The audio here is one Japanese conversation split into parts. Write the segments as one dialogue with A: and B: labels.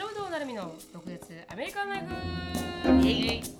A: 篠本成美の独立アメリカンライフ。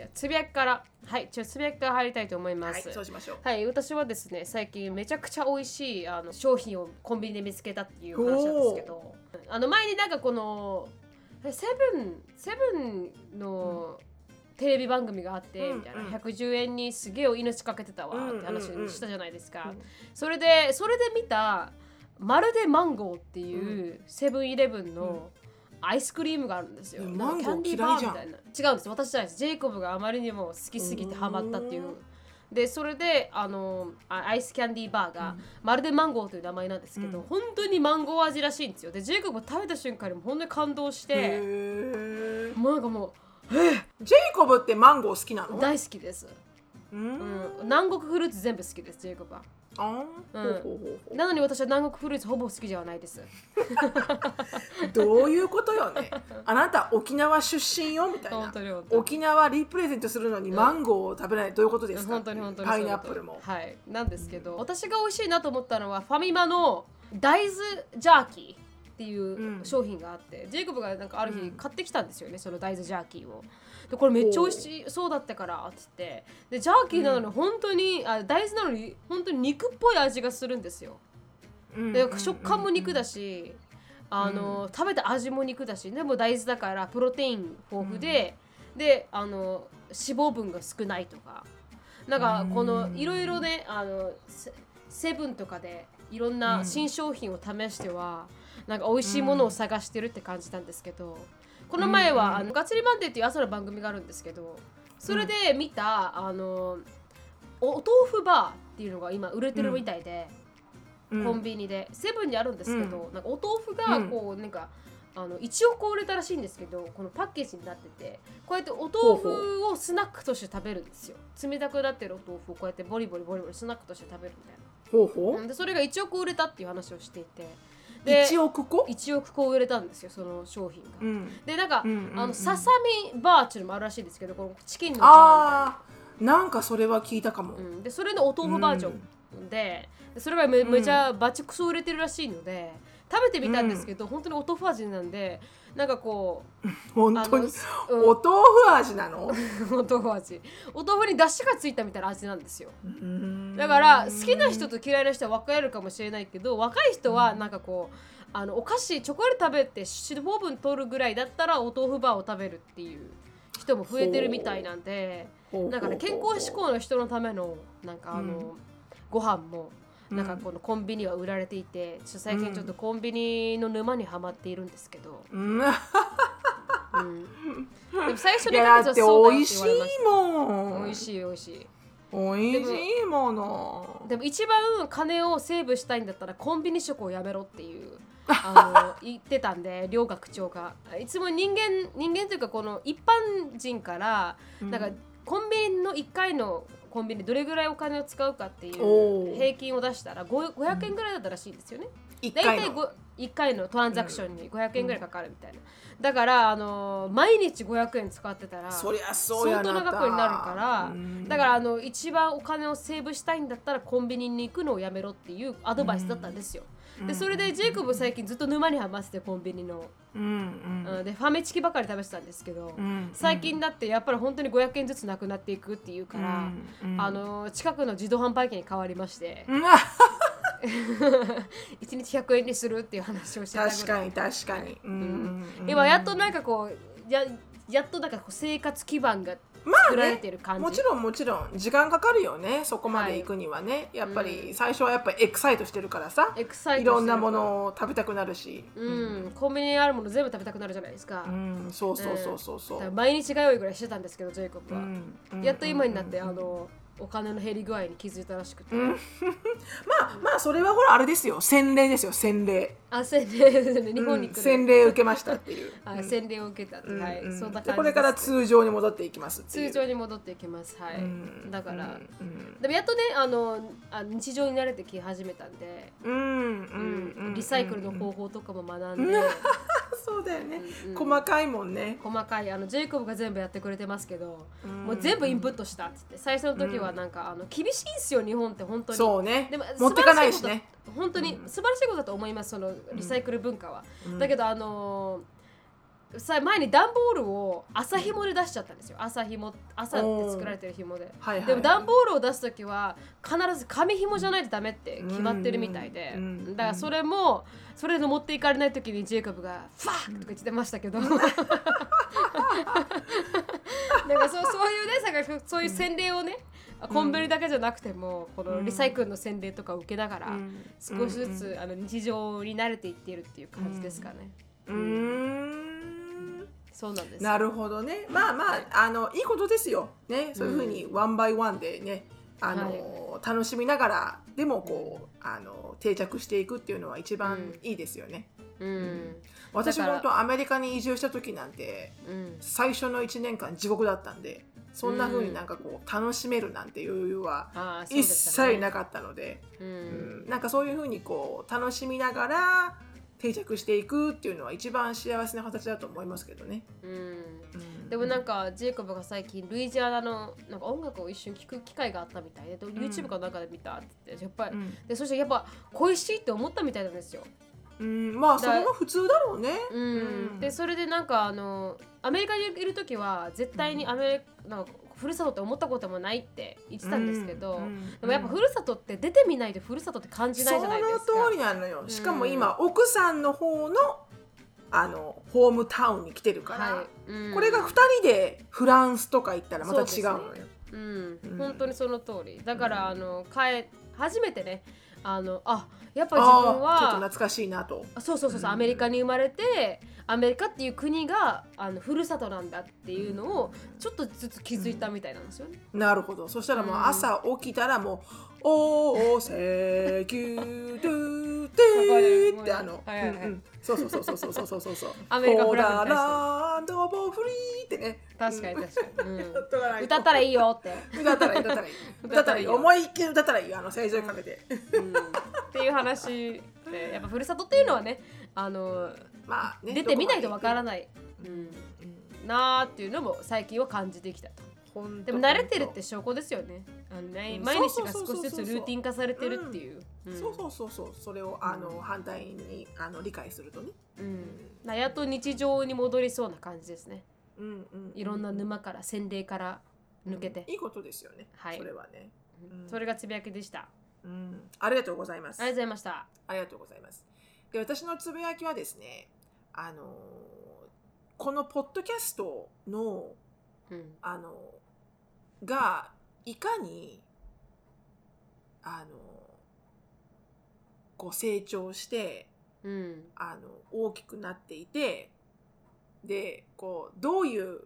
A: じゃあつぶやきから。はいちょつぶやきから入りたいと思います、
B: はいそうしましょう。
A: はい、私はですね最近めちゃくちゃ美味しいあの商品をコンビニで見つけたっていう話なんですけど。あの前になんかこのセブンセブンのテレビ番組があって、
B: うん
A: みたいな。
B: うん。
A: 110円にすげえ命かけてたわ
B: うん
A: って話
B: うんうん。
A: したじゃないですか、
B: うん。
A: それでそれで見たまるでマンゴーっていうセブンイレブンのアイスクリームがあるんですよ。
B: うん
A: なんかキャンディーバーみたいな。違うんです。私じゃないです。ジェイコブがあまりにも好きすぎてハマったっていう
B: うん。
A: で、それであのあアイスキャンディーバーが、まるでマンゴーという名前なんですけど、
B: うん
A: 本当にマンゴー味らしいんですよ。で、ジェイコブが食べた瞬間にも本当に感動し
B: へ
A: て、
B: ー
A: もうなんかも
B: ジェイコブってマンゴー好きなの？
A: う大好きです。
B: うん
A: うん、南国フルーツ全部好きです、ジェイコブは。
B: あー。
A: うん。
B: ほうほうほうほ
A: なのに私は南国フルーツほぼ好きじゃないです。
B: う どういうことよね。あなた沖縄出身よみたい
A: 本
B: な。沖縄リプレゼントするのにマンゴーを食べないどういうことですか？
A: 本当に本当に
B: パイナップルも。
A: はい。なんですけど、私が美味しいなと思ったのはファミマの大豆ジャーキーっていう商品があって、ジェイコブがなんかある日
B: うん。
A: 買ってきたんですよね、その大豆ジャーキーをでこれめっちゃ美味しそうだったからって言って。でジャーキーなのに本当に、あ大豆なのに本当に肉っぽい味がするんですよ。で食感も肉だし、あの食べた味も肉だしでも大豆だからプロテイン豊富で、であの脂肪分が少ないとか。なんかこのいろいろねあのセセブンとかでいろんな新商品を試しては、なんか美味しいものを探してるって感じたんですけど、この前は、あのガッツリマンデーっていう朝の番組があるんですけどそれで見た、あのおお豆腐バーっていうのが今売れてるみたいで。コンビニでセブンにあるんですけど、なんかお豆腐がこうなんか、あの1億個売れたらしいんですけどこのパッケージになっててこうやってお豆腐をスナックとして食べるんですよ。冷たくなってるお豆腐をこうやってボリボリボリボリスナックとして食べるみたい
B: ほうほう。
A: なでそれが1億売れたっていう話をしていてで
B: 1億個
A: ？1億個売れたんですよその商品が、
B: うん。
A: でなんか、
B: うんうんうん
A: あのささみバーっていうのもあるらしいんですけどこのチキンのバーみたいな
B: なんかそれは聞いたかも。
A: うん、でそれのお豆腐バージョンで,、でそれがめめちゃバチクソ売れてるらしいので食べてみたんですけど、本当にお豆腐味なんでなんかこう
B: 本当に？
A: うん。
B: お豆腐味なの？
A: お豆腐味。お豆腐に出汁がついたみたいな味なんですよ。
B: うん。
A: だから好きな人と嫌いな人は分かれるかもしれないけど若い人はなんかこうあのお菓子チョコレート食べて脂肪分取るぐらいだったらお豆腐バーを食べるっていう人も増えてるみたいなんでなんかね健康志向の人のためのなんかあの、
B: うん。
A: ご飯もなんかこのコンビニは売られていて、ちょっと最近ちょっとコンビニの沼にはまっているんですけど、
B: うん。
A: うん、でも最初に
B: いやだって
A: そうだよ
B: 美味しいもん。
A: 美味しい美味しい。
B: 美味しいもの。
A: でも一番金をセーブしたいんだったらコンビニ食をやめろっていうあの 言ってたんで両学長が。いつも人間人間というかこの一般人からなんかコンビニの1回のコンビニどれぐらいお金を使うかっていう平均を出したら5 500円ぐらいだったらしいんですよね。
B: 一
A: 大体
B: 回の
A: 1, 回のトランザクションに500円ぐらいかかるみたいな。だから、あのー毎日500円使ってたら
B: そりゃそうや
A: 相当な額になるから
B: うん
A: だからあの一番お金をセーブしたいんだったらコンビニに行くのをやめろっていうアドバイスだったんですよ。でそれでジェイコブ最近ずっと沼にはまっててコンビニの、
B: うんうん。
A: うん。でファミチキばかり食べてたんですけど、
B: うん
A: 最近だってやっぱり本当に500円ずつなくなっていくっていうから、
B: うんうん。
A: あの近くの自動販売機に変わりまして、
B: うん。
A: 1日100円にするっていう話をしてた
B: 確かに確かに。うんうんうん。
A: 今やっとなんかこうややっとなんかこう生活基盤が
B: まあ
A: 作られ
B: ね
A: てる感じ、
B: もちろんもちろん時間かかるよねそこまで行くにはね、やっぱり最初はやっぱりエクサイトしてるからさ。
A: エクサイトしてる。
B: いろんなものを食べたくなるし。
A: うん、コンビニにあるもの全部食べたくなるじゃないですか,、
B: うん。そうそうそうそうそう。
A: 毎日通いぐらいしてたんですけどジェイコブは、
B: うん。うん。
A: やっと今になって、あのお金の減り具合に気づいたらしくて、
B: まあまあそれはほらあれですよ。洗礼ですよ洗礼
A: あ洗礼日本に来る、
B: 洗礼受けましたっていう。
A: はい洗礼を受けたって、はい、
B: うん。
A: そんな感じ
B: でこれから通常に戻っていきます
A: 通常に戻っていきます。はい、
B: うん
A: だから、
B: うん
A: でもやっとねあのあ日常に慣れてき始めたんで、
B: うんうん
A: うん
B: うん。
A: リサイクルの方法とかも学んで、
B: そうだよね、
A: うん
B: 細かいもんね。
A: 細かいあのジェイコブが全部やってくれてますけど、
B: うん。
A: もう全部インプットしたって。言って最初の時はなんか、あの厳しいんすよ日本って本当に。
B: そうね。
A: でも
B: 持ってかないしね。
A: 本当に素晴らしいことだと思います。そのリサイクル文化は、だけどあのーさ前に段ボールを朝紐で出しちゃったんですよ。朝紐朝って作られてる紐で、
B: はいはい。
A: でも段ボールを出す時は必ず紙紐じゃないとダメって決まってるみたいで、
B: うん。うん
A: だからそれもそれで持っていかれない時にジェイコブが「ファー!」とか言ってましたけど。だからそうそういうねそういう洗礼をね、コンビニだけじゃなくてもこのリサイクルの洗礼とかを受けながら、
B: うん。
A: 少しずつ、あの日常に慣れていっているっていう感じですかね。
B: うーん。
A: そうなんです。
B: なるほどね。まあまああのいいことですよ。ね。そういうふうにワンバイワンでねあの、楽しみながらでもこうあの定着していくっていうのは一番いいですよね、
A: うん、
B: 私
A: だから
B: 本当アメリカに移住した時なんて
A: うん、
B: 最初の1年間地獄だったんでそんな風になんかこう楽しめるなんていう余裕は一切なかったので、
A: う、
B: うん。んなんかそういう風にこう楽しみながら定着していくっていうのは一番幸せな形だと思いますけどね。
A: でもなんかジェイコブが最近ルイジアナのなんか音楽を一緒に聴く機会があったみたいで、YouTube かなんかで見たって言ってやっぱり、
B: うん
A: でそしてやっぱ恋しいって思ったみたいなんですよ。
B: うん、まあそれが普通だろうね。
A: うん。
B: うん。
A: でそれでなんかあのアメリカにいる時は絶対にアメリカなんかふるさとって思ったこともないって言ってたんですけど、
B: うんうん
A: でもやっぱふるさとって出てみないとふるさとって感じないじゃないですか。
B: その通りなのよ。しかも今、奥さんの方のあのホームタウンに来てるから、
A: はい。うん。
B: これが2人でフランスとか行ったらまた違うのよ。
A: うん。
B: うん。
A: 本当にその通り。だから、あの帰初めてねあのあやっぱ自分
B: ああちょっと
A: は
B: 懐かしいなと。
A: そうそうそうそうアメリカに生まれてアメリカっていう国があのふるさとなんだっていうのをちょっとずつ気づいたみたいなんですよね。
B: なるほど。そしたらもう
A: うん
B: 朝起きたらもう「おーせきゅードゥーテー」ってあの、
A: はいはいはい。
B: うんうん。そうそうそうそうそうそうそうそうそう。
A: アメリカ
B: フ
A: ラグ
B: ランドボフリーってね。
A: 確かに確かに、歌ったらいいよって、
B: 歌ったらいい歌ったらいい歌ったらいい。思いっきり歌ったらいいよあの正常にかけて、
A: うん、っていう話でやっぱふるさとっていうのはねあの
B: まあね
A: 出てみないとわから
B: い、
A: ない、うん、
B: うん。
A: なーっていうのも最近は感じてきたと。でも慣れてるって証拠ですよね。あのね
B: うん
A: 毎日が少しずつルーティン化されてるっていう。
B: そうそうそうそうそれをあの反対にあの理解するとね
A: うん。うん。なやっと日常に戻りそうな感じですね。
B: うんうん
A: いろんな沼から洗礼から抜けて。
B: いいことですよね、
A: はい
B: それはね、
A: うんそれがつぶやきでした。
B: うん、ありがとうございます
A: ありがとうございました。
B: ありがとうございます。で、私のつぶやきはですね、あのーこのポッドキャストの、
A: うん。
B: あのが、いかに、あのこう成長して、
A: うん。
B: あの、大きくなっていて、で、こう、どういう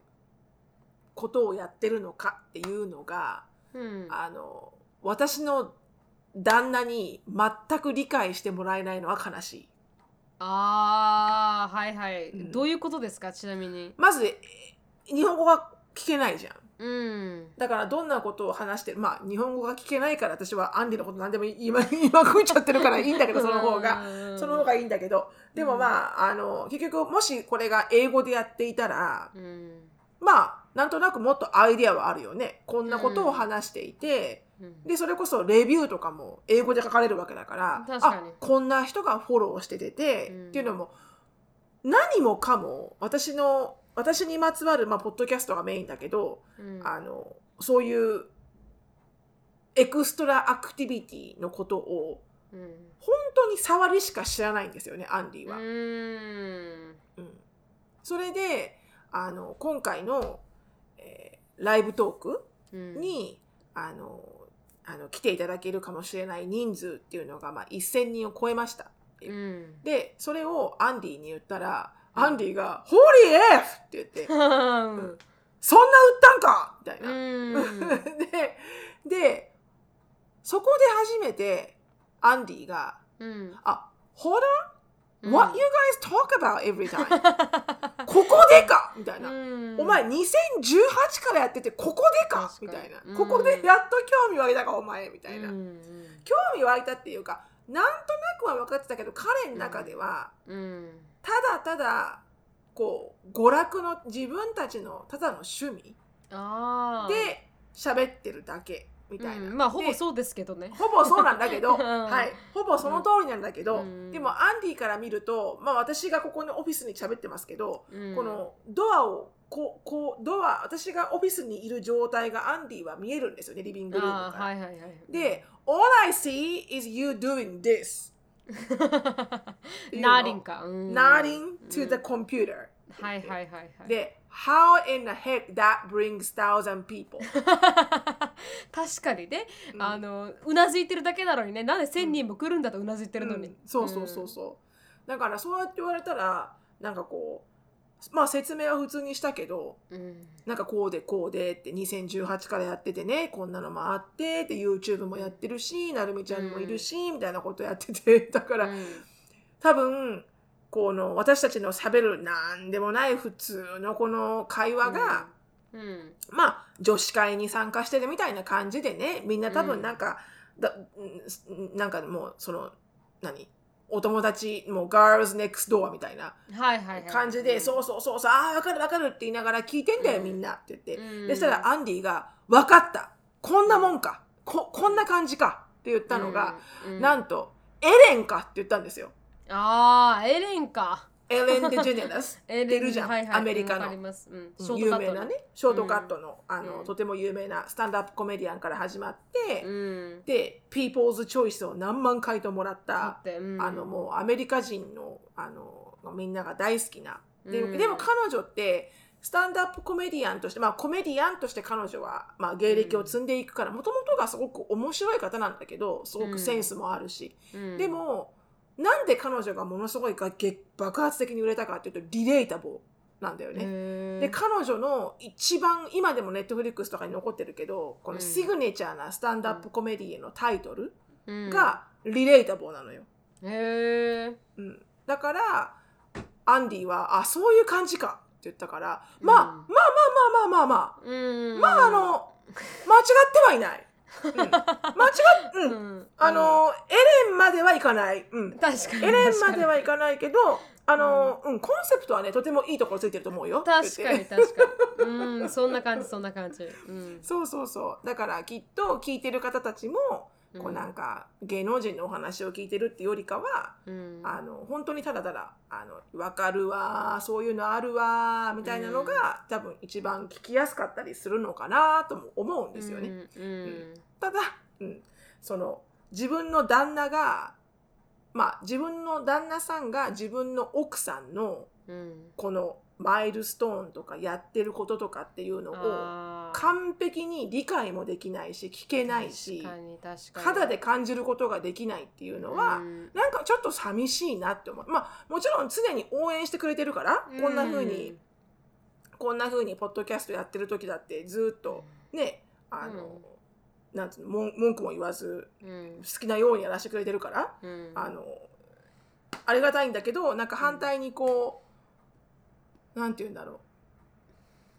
B: ことをやってるのかっていうのが、
A: うん。
B: あの、私の旦那に全く理解してもらえないのは悲しい。
A: ああ、はいはい、
B: うん
A: どういうことですか？ちなみに。
B: まず、え日本語が聞けないじゃん。
A: うん。
B: だからどんなことを話してる、まあ日本語が聞けないから私はアンディのこと何でも今今食い ちゃってるからいいんだけど、その方が。
A: が
B: その方がいいんだけど、でもまあ、あの、結局もしこれが英語でやっていたら、
A: うん。
B: まあ、なんとなくもっとアイデアはあるよね。こんなことを話していて、
A: うん
B: で、それこそレビューとかも英語で書かれるわけだから、あ、こんな人がフォローしててて、
A: うん
B: っていうのも、何もかも、私の、私にまつわる、まあ、ポッドキャストがメインだけど、
A: うん
B: あの、そういう、 extra activity のことを、
A: うん。
B: 本当に触りしか知らないんですよね、アンディは。
A: うん。
B: うんそれで、あの、今回の、えーライブトーク
A: うん。
B: に、あの、あの来ていただけるかもしれない人数っていうのが、まあ、1000人を超えました。
A: うん。
B: で、それをアンディに言ったら、アンディが、ホーリー F! って言って、
A: うん。
B: そんな売ったんか！みたいな。
A: うん。
B: で、でそこで初めてアンディが
A: うん「
B: あ Hold
A: う
B: on
A: ん。
B: What you guys talk about every time? ここでか!」みたいな。
A: うん。
B: お前2018からやっててここでか！みたいな、
A: うん。
B: ここでやっと興味湧いたかお前みたいな、
A: うん。
B: 興味湧いたっていうかなんとなくは分かってたけど彼の中では
A: うん
B: ただただこう娯楽の自分たちのただの趣味
A: ああ
B: で喋ってるだけみたいな、
A: うん。まあほぼ
B: で
A: そうですけどね。
B: ほぼそうなんだけど、
A: うん。
B: はい、ほぼその通りなんだけど、
A: うん。
B: でもアンディから見ると、まあ、私がここのオフィスに喋ってますけど、
A: うん。
B: このドアをこうこうドア私がオフィスにいる状態がアンディは見えるんですよねリビングルーム
A: あ
B: から。
A: あはいはいはい。
B: で「All I see is you doing this」
A: nodding か、うん。
B: nodding to the computer、
A: はいはいはいはい。
B: で「How in the heck that brings thousand people?
A: 確かにね、
B: うん。
A: あのうなずいてるだけなのにね。なんで1000人も来るんだとうなずいてるのに、
B: うん。そうそうそうそう、だからそうやって言われたらなんかこうまあ説明は普通にしたけど
A: うん、うん
B: なんかこうでこうでって2018からやっててねこんなのもあってって YouTube もやってるしなるみちゃんもいるし、みたいなことやってて。だから、
A: うん。
B: 多分この私たちのしゃべるなんでもない普通のこの会話が、
A: うん。
B: まあ女子会に参加してるみたいな感じでねみんな多分なんか、だんなんかもうその何？お友達もう Girls Next Door みたいな
A: はいはいはい。
B: 感じで、そうそうそうそうああ分かる分かるって言いながら聞いてんだよ、
A: うん。
B: みんなって言って、
A: うん。
B: でしたらアンディが分かった。こんなもんか。ここんな感じか。って言ったのが、、なんとエレンかって言ったんですよ。
A: ああエレンか
B: エレン・デ・ジ ェネラス
A: エ
B: 出るじゃん。
A: はいはい
B: アメリカの。
A: うん。
B: うん。有名なね。ショートカットの,、あの
A: うん。
B: とても有名なスタンドアップコメディアンから始まって、
A: うん。
B: で「ピーポーズ・チョイス」を何万回ともらったあのもうアメリカ人のあのみんなが大好きな。で,、
A: うん。
B: でも彼女ってスタンドアップコメディアンとしてまあコメディアンとして彼女は、まあ、芸歴を積んでいくからもともとがすごく面白い方なんだけどすごくセンスもあるし、
A: うん。
B: でもなんで彼女がものすごい爆発的に売れたかっていうとリレータボーなんだよね。で彼女の一番今でもネットフリックスとかに残ってるけどこのシグネチャーなスタンドアップコメディのタイトル
A: うん。
B: がリレータボーなのよ。
A: へえ
B: うん、だからアンディは「あそういう感じか」って言ったから、まあ
A: うん。
B: まあまあまあまあまあ。ま
A: うん。
B: あまああの間違ってはいない。うん、間違っう
A: うん。ん
B: あのエレンまではいかない。うん、
A: 確かに。
B: エレンまで
A: は
B: はいかないけどあの、うん。コンセプトはねとてもいいところついてると思うよ。
A: 確かに確かに。うん。そんな感じそんな感じ。うん。
B: そうそうそう。だからきっと聞いてる方たちも、こうなんか芸能人のお話を聞いてるっていうよりかは、
A: うん。
B: あの本当にただただあの分かるわそういうのあるわみたいなのが、多分一番聞きやすかったりするのかなとも思うんですよね。
A: うんうん。
B: ただ、うん、その自分の旦那がまあ自分の旦那さんが自分の奥さんの
A: うん。
B: このマイルストーンとかやってることとかっていうのを完璧に理解もできないし聞けないし肌で感じることができないっていうのは、
A: うん。
B: なんかちょっと寂しいなって思う。まあもちろん常に応援してくれてるから、こんな風にこんな風にポッドキャストやってる時だってずっとねあの、なんつうの文文句も言わず
A: うん。
B: 好きなようにやらせてくれてるから、
A: うん。
B: あのありがたいんだけどなんか反対にこう、なんて言うんだろう。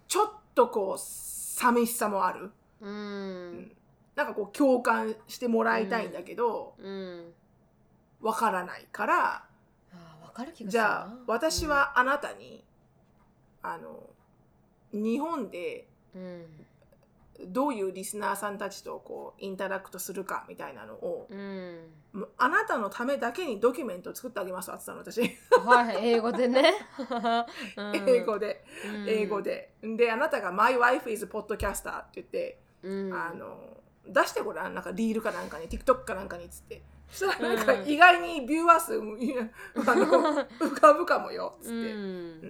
B: ちょっとこう寂しさもある。
A: うん。
B: なんかこう共感してもらいたいんだけど、
A: うん。
B: わからないから
A: あーわかる気がす
B: じゃあ私はあなたに、あの日本で
A: うん
B: どういうリスナーさんたちとこうインタラクトするかみたいなのを、
A: うん。
B: あなたのためだけにドキュメントを作ってあげますわって言ったの私。
A: はいはい英語でね。うん。
B: 英語で、
A: うん。
B: 英語で。であなたが「My wife is podcaster」って言って、
A: うん。
B: あの出してごらん。なんかリールかなんかに TikTok かなんかにっつって。そしたらなんか
A: うん。
B: 意外にビューアー数いやあの 浮かぶかもよっつって、
A: うん。
B: う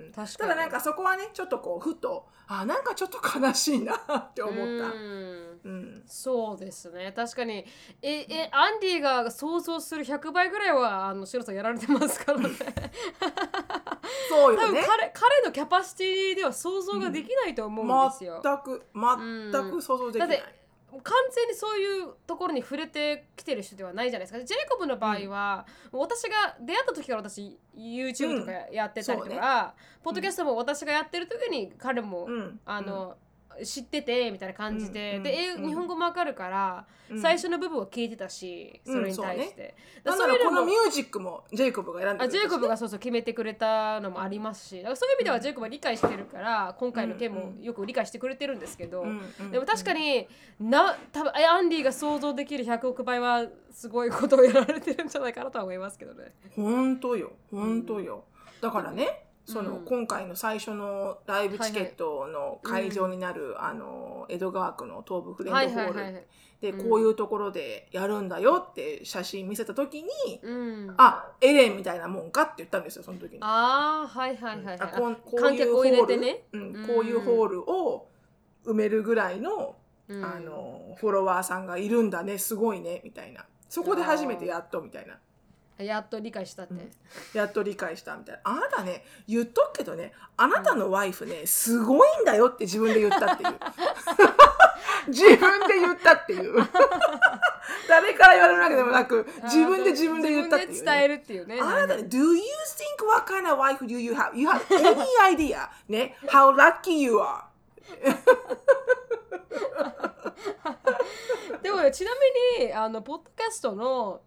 B: ん。
A: 確かに。
B: ただなんかそこはねちょっとこうふとあなんかちょっと悲しいなって思った、
A: うん。
B: うん。
A: そうですね確かに。ええアンディが想像する100倍ぐらいはあのシロさんやられてますからね。
B: そうよね。
A: 多分彼彼のキャパシティでは想像ができないと思うんですよ、
B: 全く全く想像できない、
A: だって完全にそういうところに触れてきてる人ではないじゃないですか。ジェイコブの場合は、私が出会った時から私 YouTube とかやってたりとか、
B: そうね。
A: ポッドキャストも私がやってる時に彼も、
B: うん。
A: あの、知っててみたいな感じで、
B: うん
A: で、英
B: うん。
A: 日本語もわかるから、
B: うん。
A: 最初の部分を聞いてたし、
B: うん
A: それに対して、
B: なんなら
A: だから
B: このミュージックもジェイコブが選んで
A: あ
B: くれたし
A: ジェイコブがそうそう決めてくれたのもありますしだからそういう意味ではジェイコブは理解してるから今回の件もよく理解してくれてるんですけど、
B: うんうん
A: でも確かにな多分アンディが想像できる100億倍はすごいことをやられてるんじゃないかなとは思いますけどね。
B: 本当よ本当よ、だからねその、
A: うん。
B: 今回の最初のライブチケットの会場になる、あの江戸川区の東武フレンドホール、
A: はい。
B: で
A: うん。
B: こういうところでやるんだよって写真見せた時に、
A: うん、
B: あエレンみたいなもんかって言ったんですよその時に。
A: あーはいはいはいはい。
B: あこんこういうホール？
A: ね。
B: うん
A: うん。
B: こういうホールを埋めるぐらいの,、
A: うん。
B: あのフォロワーさんがいるんだねすごいねみたいな。そこで初めてやっとみたいな
A: やっと理解したって。
B: うんやっと理解したみたいなあなたね言っとくけどねあなたのワイフねすごいんだよって自分で言ったっていう 自分で言ったっていう誰から言われるわけでもなく自分で自分で言ったっていう、ね、
A: 伝えるっていうね。
B: あなたね、Do you think what kind of wife do you have? You have any idea? ね、How lucky you are?
A: でもちなみにあのポッドキャストのお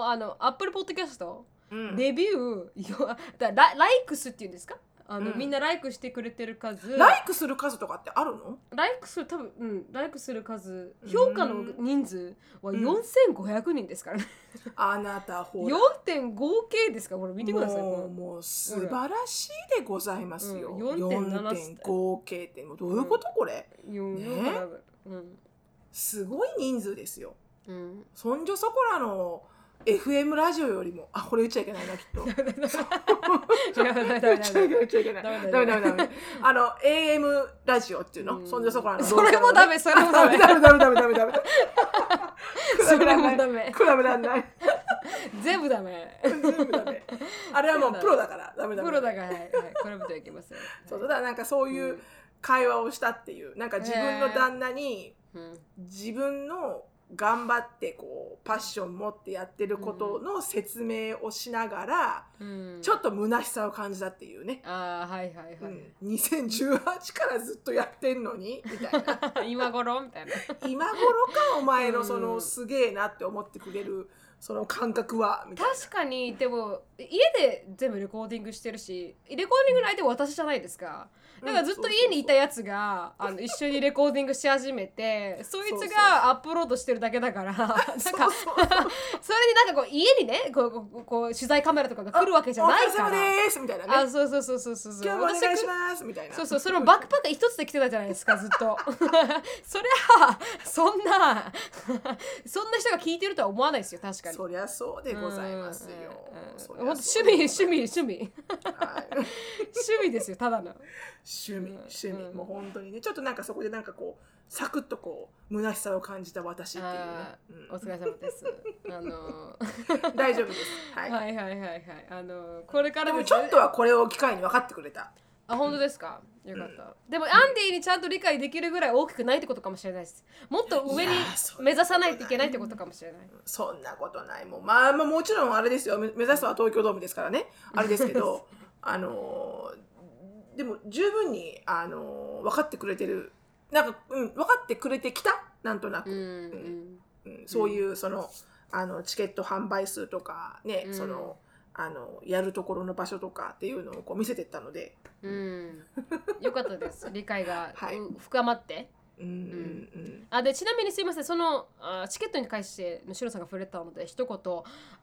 A: あのアップルポッドキャスト、
B: うん。
A: レビューよ だラライクスっていうんですか？あの、
B: うん。
A: みんなライクしてくれてる数。
B: ライクする数とかってあるの？
A: ライクする多分うんライクする数。評価の人数は
B: うん。
A: 4500人ですからね、
B: あなたほら。
A: 4.5K ですかこれ見てください。こ
B: もうもう素晴らしいでございますよ。
A: うん4.7
B: 4.5K ってもうどういうことこれ、
A: れよ
B: ね？
A: うん。
B: すごい人数ですよ。
A: うん。
B: そんじょそこらの FM ラジオよりもあこれ言っちゃいけないなきっと。言っちゃいけない言っちゃいけない。
A: ダメ。
B: ダメ
A: ダメ。
B: あの AM ラジオっていうの、
A: うん。
B: そんじょそこらの？
A: それもダメそれもダメ。
B: ダメダメダメダメダメ。
A: それもダメ。
B: 比べらんない。
A: 全部ダメ。
B: 全部ダメ。あれはもうプロだから。ダメダメ。
A: プロだからはいはい。これもといけません
B: そうただなんかそういう会話をしたっていう。なんか自分の旦那に
A: うん。
B: 自分の頑張ってこうパッション持ってやってることの説明をしながら、
A: うん。
B: ちょっと虚しさを感じたっていうね、
A: ああはいはいはい、
B: うん、2018からずっとやってんのにみたいな。
A: 今頃？みたいな。
B: 今頃かお前のその
A: うん。
B: すげえなって思ってくれるその感覚はみたいな。
A: 確かにでも家で全部レコーディングしてるしレコーディングの相手は私じゃないですか。だからずっと家にいたやつがあの一緒にレコーディングし始めてそいつがアップロードしてるだけだから なんか
B: そ
A: れでなんかこう家にねこうこうこう取材カメラとかが来るわけじゃないから。
B: お疲れ様ですみたいなね。
A: あそうそうそうそうそうそう。
B: 今日もお願いし
A: 私
B: ますみたいな。
A: そうそうそれもバックパック一つで来てたじゃないですかずっと。そりゃそんなそんな人が聞いてるとは思わないですよ確かに
B: そりゃそうでございますよ。
A: うんうん
B: そりゃ
A: ほんと
B: そう
A: 趣味趣味趣味。
B: はい。
A: 趣味ですよただの。
B: 趣味趣味、
A: うん。
B: もう本当にね。ちょっとなんかそこでなんかこうサクッとこう虚しさを感じた私っていうね。
A: お疲れ様です。あの
B: 大丈夫です、はい。
A: はいはいはいはい。あのこれから
B: でもちょっとはこれを機会に分かってくれた
A: あ本当ですか？よかった、でもアンディにちゃんと理解できるぐらい大きくないってことかもしれないです。もっと上に目指さないといけないってことかもしれない。
B: そんなことない。もうまあまあもちろんあれですよ。め目指すのは東京ドームですからね。あれですけど あのーでも十分にあのー分かってくれてる。なんか、うん、分かってくれてきた？なんとなく、
A: うんうん。
B: うん、そういうそのあのチケット販売数とかね、
A: うん。
B: そのあのやるところの場所とかっていうのをこう見せてったので、
A: うん、よかったです。理解が、
B: はい。う
A: 深まって。
B: うんうんうん、
A: あでちなみにすいません。そのあチケットに関してのシロさんが触れたので一言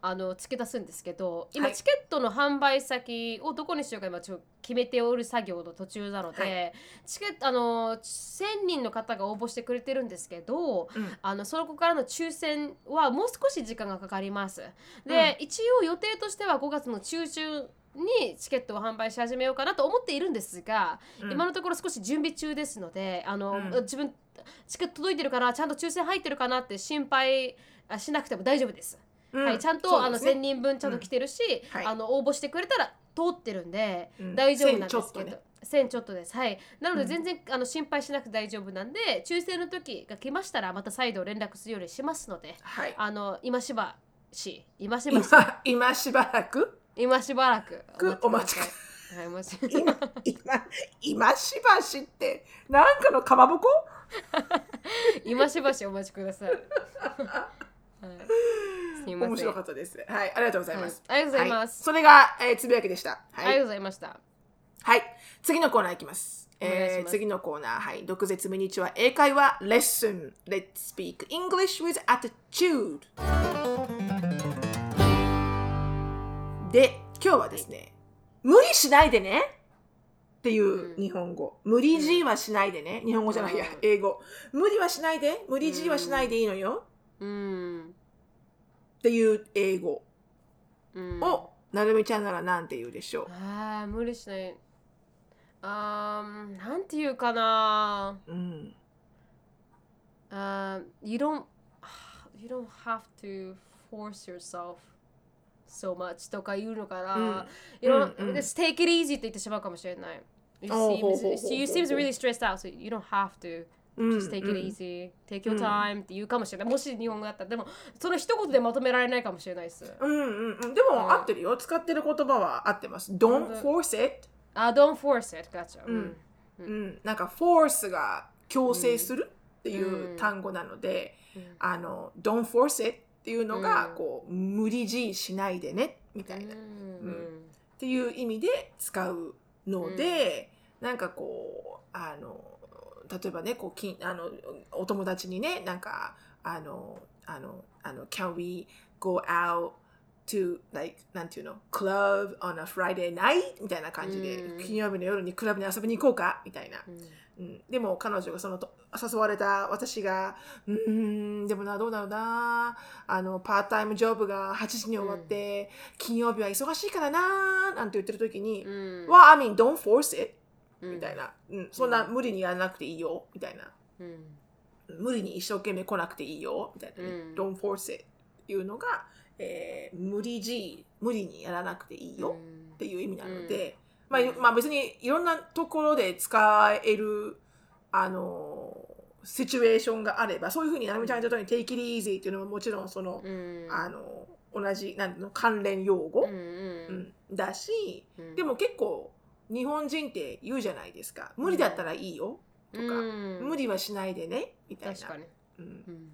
A: あの付け足すんですけど今、
B: はい。
A: チケットの販売先をどこにしようか今ちょっと決めておる作業の途中なので、
B: はい。
A: チケットあの1000人の方が応募してくれてるんですけど
B: うん。
A: あのその子からの抽選はもう少し時間がかかります。で、一応予定としては5月の中旬にチケットを販売し始めようかなと思っているんですが、
B: うん。
A: 今のところ少し準備中ですのであの、
B: うん。
A: 自分チケット届いてるかなちゃんと抽選入ってるかなって心配あしなくても大丈夫です。
B: うん。
A: はい、ちゃんと、あの
B: そうですね。
A: 1000人分ちゃんと来てるし、
B: はい。
A: あの応募してくれたら通ってるんで、
B: うん。
A: 大丈夫なんですけど。
B: 線ちょっと
A: です。はい。なので
B: うん。
A: 全然、あの心配しなくて大丈夫なんで抽選の時が来ましたらまた再度連絡するようにしますので
B: はい。
A: あの今しばし今しばし。
B: 今今しばらく？
A: 今しばらく
B: お待ち
A: ください。はいお待ち
B: 今今今しばしってなんかのかまぼこ？
A: 今しばしお待ちください、はい、すいません。
B: 面白かったです。はいありがとうございます、
A: はい。ありがとうございます。
B: はそれが、えーつぶやきでした。はい。
A: ありがとうございました。
B: はい。次のコーナーいきます。えー次のコーナー、はい。毒舌ミニチュア英会話レッスン。Let's speak English with attitude. で、今日はですね、無理しないでねっていう日本語。無理強いはしないでね。日本語じゃないや
A: うん、
B: 英語。無理はしないで。無理強いはしないでいいのよ。
A: うん
B: っていう英語
A: うん
B: を、なるみちゃんならなんて言うでしょう。
A: あー無理しないあーなんていうかな
B: うん。
A: あー you don't you don't have to force yourself so much とか言うのかな、
B: うん。
A: you don't、
B: うんうん。
A: just take it easy って言ってしまうかもしれない。You
B: おう
A: seem,
B: ほうほうほうほう
A: you seem really stressed out so you don't have to
B: うん
A: just take it
B: うん
A: easy. Take your time って言うかもしれない。もし日本語だったらでもその一言でまとめられないかもしれないです。
B: うんうんうん。でも、
A: うん。
B: 合ってるよ。使ってる言葉は合ってます。Don't force it.
A: あ don't force it. ガチャ、
B: うんうん。なんか、force が強制するっていう
A: うん。
B: 単語なので、
A: うん。
B: あの、don't force it っていうのが、
A: うん。
B: こう、無理強いしないでね、みたいな。っ
A: うん。
B: ていう意味で使うので、なんかこう、あの、例えばね、こう、きあの、お友達にね、なんか、あの、あの、あの、can we go out to like なんていうの？club on a Friday night みたいな感じで、
A: うん。
B: 金曜日の夜にクラブに遊びに行こうか？みたいな、
A: うん。
B: うん、でも彼女がそのと誘われた私がうーんでもなどうだろうな。あのパートタイムジョブが8時に終わって、金曜日は忙しいからななんて言ってる時に、
A: うん。
B: Well I mean don't force it.
A: うん。
B: みたいな、うん、そんな無理にやらなくていいよ。みたいな
A: うん。
B: 無理に一生懸命来なくていいよ。みたいなね、
A: うん。
B: Don't force it. っていうのが、えー無理強い無理にやらなくていいよ。っていう意味なので、まあいまあ、別にいろんなところで使えるあのシチュエーションがあればそういうふうにななみちゃんが言ったように take it easy っていうのももちろんその、
A: うん。
B: あの同じなんの関連用語、
A: うん
B: うん。だし
A: うん。
B: でも結構日本人って言うじゃないですか。無理だったらいいよとか、
A: うん。
B: 無理はしないでねみたいな。うん。
A: うん。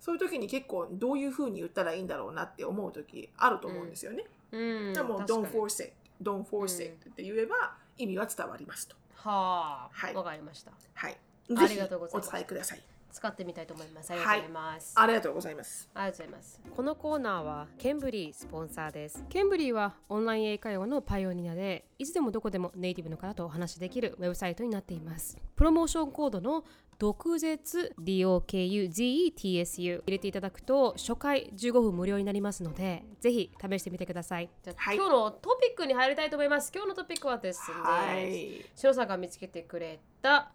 B: そういう時に結構どういうふうに言ったらいいんだろうなって思う時あると思うんですよね。
A: うん。
B: でも、don't
A: に。
B: force it, don't force it って言えば意味は伝わりますと。
A: は
B: はい
A: あわかりました
B: はい。
A: ありがとうございます
B: ぜひお伝えください。
A: 使ってみたいと思いますありがとうございます
B: ありがとうございます。
A: ありがとうございます。このコーナーはケンブリースポンサーです。ケンブリーはオンライン英会話のパイオニアで、いつでもどこでもネイティブの方とお話しできるウェブサイトになっています。プロモーションコードの毒舌 DOKUZETSU 入れていただくと初回15分無料になりますので、ぜひ試してみてください。じゃあ、
B: はい
A: 今日のトピックに入りたいと思います。今日のトピックはですね、
B: はい。
A: シロさんが見つけてくれた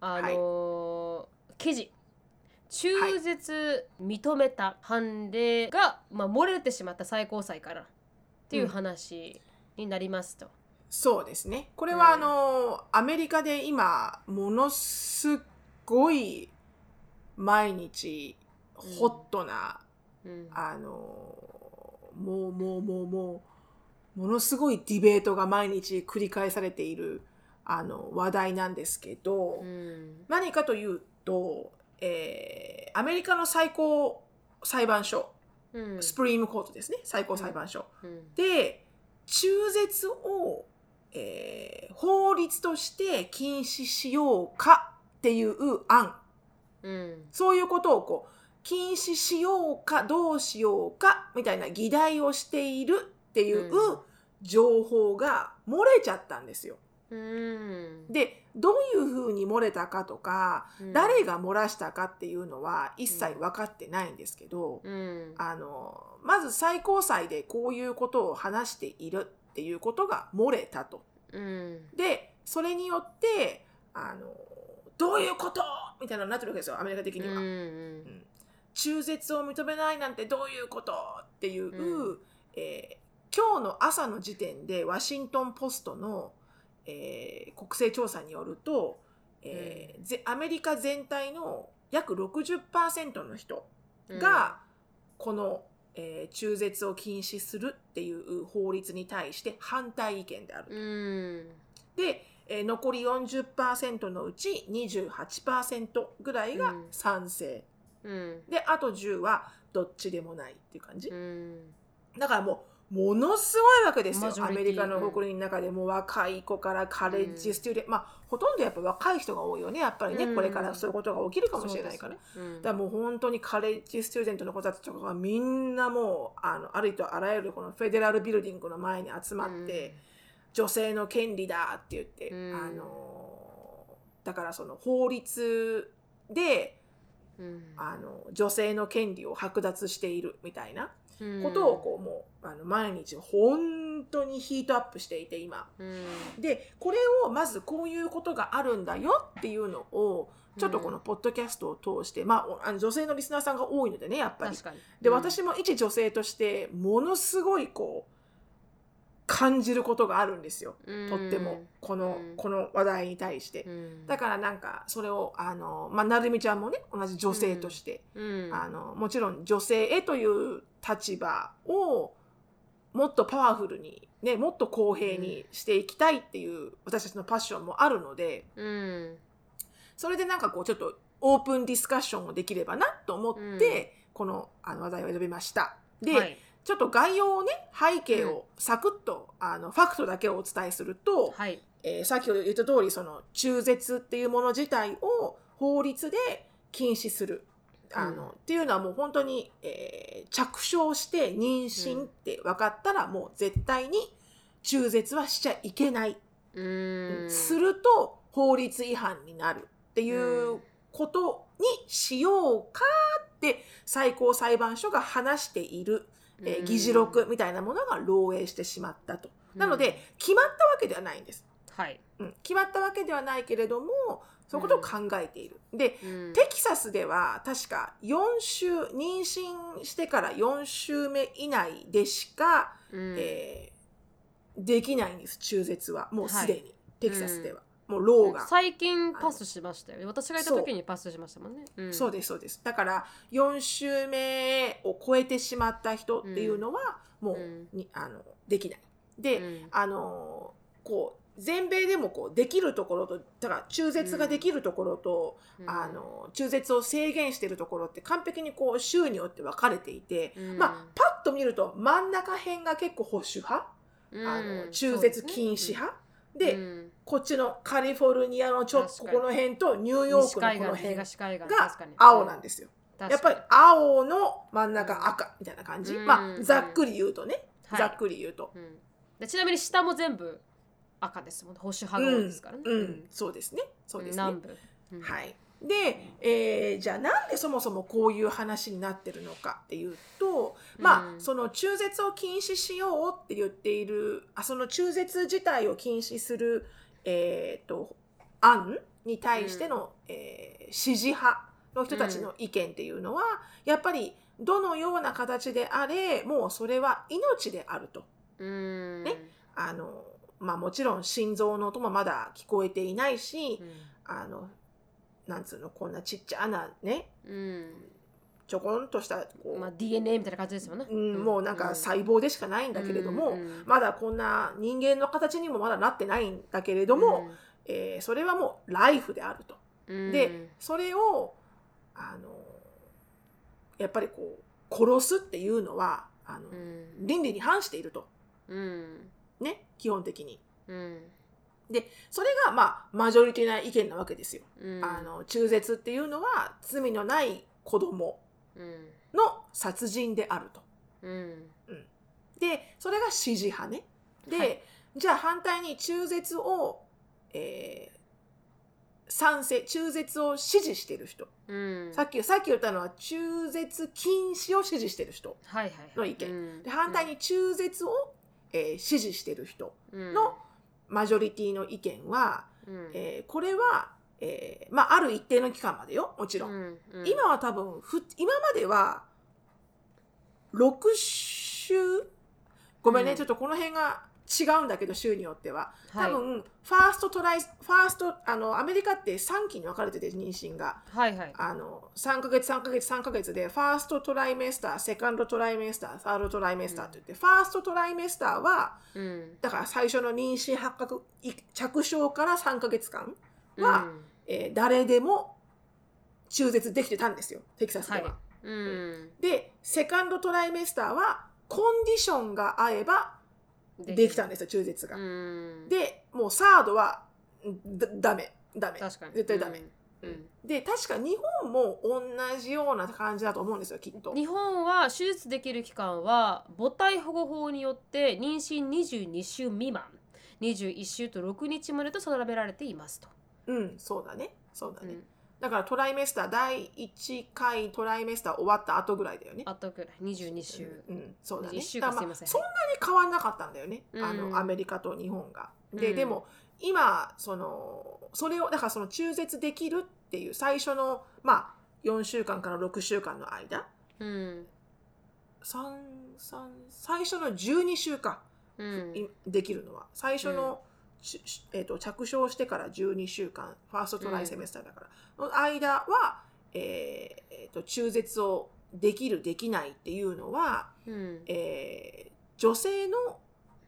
A: あのー記事中絶認めた判例が、まあ、漏れてしまった最高裁からっていう話になりますと。
B: そうですね。これは、
A: うん
B: あの、アメリカで今、ものすごい毎日ホットな、
A: うん
B: あの、もうもうもうもう、ものすごいディベートが毎日繰り返されているあの話題なんですけど、
A: うん
B: 何かというと、えーアメリカの最高裁判所、
A: うん。
B: スプリームコートですね、最高裁判所。
A: うん。
B: で、中絶を、えー法律として禁止しようかっていう案、
A: うん。
B: そういうことをこう、禁止しようかどうしようかみたいな議題をしているっていう
A: うん。
B: 情報が漏れちゃったんですよ。
A: うん。
B: で、どういうふうに漏れたかとか、
A: うん。
B: 誰が漏らしたかっていうのは一切分かってないんですけど、
A: うん。
B: あのまず最高裁でこういうことを話しているっていうことが漏れたと。
A: うん。
B: でそれによってあのどういうことみたいなのになってるわけですよアメリカ的には。
A: うん
B: 中絶を認めないなんてどういうことっていう、
A: うん
B: えー今日の朝の時点でワシントン・ポストの、えー国勢調査によると、えーぜアメリカ全体の約60%の人が、この、えー中絶を禁止するっていう法律に対して反対意見である。
A: うん。
B: で、えー残り40%のうち28%ぐらいが
A: うん。
B: 賛成、
A: うん。
B: であと10はどっちでもないっていう感じ、
A: うん。
B: だからもうものすごいわけですよアメリカの国民の中でも若い子からカレッジスチューデント、まあほとんどやっぱ若い人が多いよねやっぱりね、
A: うん。
B: これからそういうことが起きるかもしれないから、
A: ねうん
B: だからもう本当にカレッジスチューデントの子たちとかがみんなもうあのありとあらゆるこのフェデラルビルディングの前に集まって、女性の権利だって言って、
A: うん。
B: あのだからその法律で
A: うん。
B: あの女性の権利を剥奪しているみたいな。
A: うん
B: ことをこうもうあの毎日本当にヒートアップしていて今。
A: うん。
B: でこれをまずこういうことがあるんだよっていうのをちょっとこのポッドキャストを通して、まあおあの女性のリスナーさんが多いのでねやっぱり。で、
A: うん。
B: 私も一女性としてものすごいこう感じることがあるんですよ。とっても。この,、
A: うん。
B: この話題に対して、
A: うん。
B: だからなんかそれをあの、まあ、なるみちゃんもね同じ女性として、
A: うん。
B: あのもちろん女性へという立場をもっとパワフルに、ね、もっと公平にしていきたいっていう私たちのパッションもあるので
A: うん。
B: それでなんかこうちょっとオープンディスカッションをできればなと思って、このあの話題を選びました。で、
A: はい
B: ちょっと概要をね背景をサクッと、あのファクトだけをお伝えすると、
A: はい。
B: えー先ほど言った通りその中絶っていうもの自体を法律で禁止する。あの
A: うん。
B: っていうのはもう本当に、えー着床して妊娠って分かったらもう絶対に中絶はしちゃいけない、
A: うん。
B: すると法律違反になる。っていうことにしようかって最高裁判所が話している、えー議事録みたいなものが漏洩してしまったと。なので決まったわけではないんです。
A: はい。
B: うん、決まったわけではないけれどもそういうことを考えている。で
A: うん。
B: テキサスでは確か4週妊娠してから4週目以内でしか、
A: うん。
B: えーできないんです中絶は。もうすでに、
A: は
B: テキサスでは、もうローが、
A: 最近パスしましたよ私がいた時にパスしましたもんね。ん。
B: そうですそうです。だから4週目を超えてしまった人っていうのは、もう、
A: うん。
B: にあのできない。で、
A: うん。
B: あのこう全米でもこうできるところとだから中絶ができるところと、
A: うん。
B: あの中絶を制限しているところって完璧にこう州によって分かれていて、
A: うん。
B: まあパッと見ると真ん中辺が結構保守派、あの中絶禁止派？で,、
A: うん
B: こっちのカリフォルニアのちょここの辺とニューヨークのこの辺が青なんですよ。やっぱり青の真ん中赤みたいな感じ、
A: うん
B: まあざっくり言うとね、
A: はい。
B: ざっくり言うと。
A: うん。でちなみに下も全部赤ですもんね。保守派が多いですからね。
B: うんうん。そうですね。そうですね。
A: うん
B: はい、で、えーじゃあなんでそもそもこういう話になってるのかっていうと、まあ
A: うん
B: その中絶を禁止しようって言っているあその中絶自体を禁止する、えー、と案に対しての、えー支持派の人たちの意見っていうのは、やっぱりどのような形であれもうそれは命であると。
A: うん。
B: ね。あのまあ、もちろん心臓の音もまだ聞こえていないし、あのなんつうのこんなちっちゃなね
A: うん
B: ちょこんとしたこう、
A: まあ DNA みたいな感じですもんね。
B: うん、もうなんか細胞でしかないんだけれども、
A: うんうん
B: まだこんな人間の形にもまだなってないんだけれども、えーそれはもうライフであると。
A: うん。
B: でそれをあのやっぱりこう殺すっていうのはあの、
A: うん。
B: 倫理に反していると。
A: うん。
B: ね基本的に。
A: うん。
B: でそれがまあマジョリティな意見なわけですよ。
A: うん。
B: あの中絶っていうのは罪のない子供
A: うん
B: の殺人であると。
A: うん。
B: でそれが支持派ね。で、
A: はい。
B: じゃあ反対に中絶を、えー賛成中絶を支持してる人、
A: うん。
B: さっきさっき言ったのは中絶禁止を支持してる人
A: はいはい。
B: の意見。
A: うん。
B: で反対に中絶を、えー支持してる人
A: うん。
B: のマジョリティの意見は、
A: うん。
B: えーこれは、えーまあ、ある一定の期間までよもちろん。
A: うんうん。
B: 今は多分ふ今までは6週5ごめんね、
A: うん。
B: ちょっとこの辺が違うんだけど州によっては。
A: はい。
B: 多分、 first tri first あのアメリカって3期に分かれてて妊娠が。
A: はいはい。
B: あの3ヶ月3ヶ月3ヶ月で first trimester second trimester third trimester って言って、 first trimester は
A: うん。
B: だから最初の妊娠発覚い着床から3ヶ月間は、えー誰でも中絶できてたんですよテキサスでは。
A: はい。うん。
B: でセカンドトライメスターはコンディションが合えばできたんですよ中絶が。
A: うん。
B: でもうサードはんだダメ。ダメ。
A: 確かに。
B: 絶対ダメ。
A: うん。うん。
B: で確か日本も同じような感じだと思うんですよきっと。
A: 日本は手術できる期間は母体保護法によって妊娠22週未満。21週と6日までと定められていますと。
B: うんそうだねそうだね。
A: うん
B: だからトライメスター第1回トライメスター終わった後ぐらいだよね。
A: あとぐらい22週。
B: うん、そうだね。
A: 21週
B: だか
A: すいません
B: そんなに変わんなかったんだよね。あ
A: うん
B: のアメリカと日本が。で、
A: うん
B: でも今そのそれをだからその中絶できるっていう最初のまあ4週間から6週間の間、
A: うん
B: 三三最初の12週間、
A: うん
B: いできるのは最初の、えー、と着床してから12週間 first trisemester だから、の間は、えーえーと中絶をできるできないっていうのは、
A: うん。
B: えー女性の、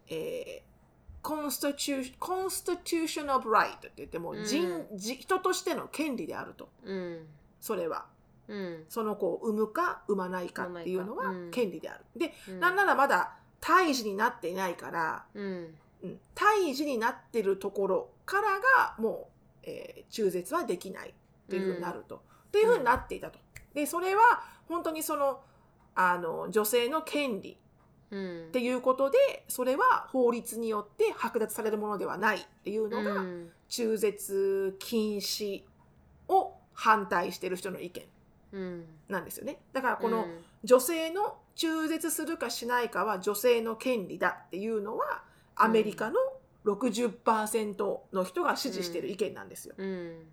B: えー constitu constitution of right って言っても、人
A: う
B: じ人としての権利であると。
A: うん。
B: それは。
A: うん。
B: その子を産むか産まないかっていうのは権利である。で、
A: うん
B: なんならまだ胎児になっていないから、
A: うん。
B: うん、胎児になってるところからがもう、えー中絶はできないっていうふうになると、っていうふうになっていたと。でそれは本当にそのあの女性の権利
A: うん
B: っていうことでそれは法律によって剥奪されるものではないっていうのが、
A: うん。
B: 中絶禁止を反対してる人の意見
A: うん。
B: なんですよね。だからこの、
A: うん。
B: 女性の中絶するかしないかは女性の権利だっていうのはアメリカの60%の人が支持している意見なんですよ。
A: うん。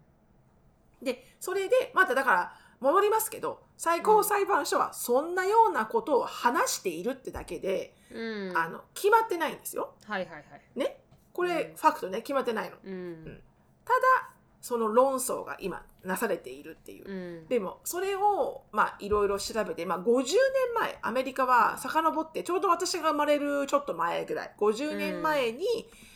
B: でそれでまただから戻りますけど最高裁判所はそんなようなことを話しているってだけで、
A: うん。
B: あの決まってないんですよ。
A: はいはいはい。
B: ね？これ、
A: うん。
B: ファクトね。決まってないの。
A: うん。
B: ただその論争が今なされているっていう。
A: うん。
B: でもそれをまあいろいろ調べて、まあ、50年前アメリカは遡ってちょうど私が生まれるちょっと前ぐらい。50年前に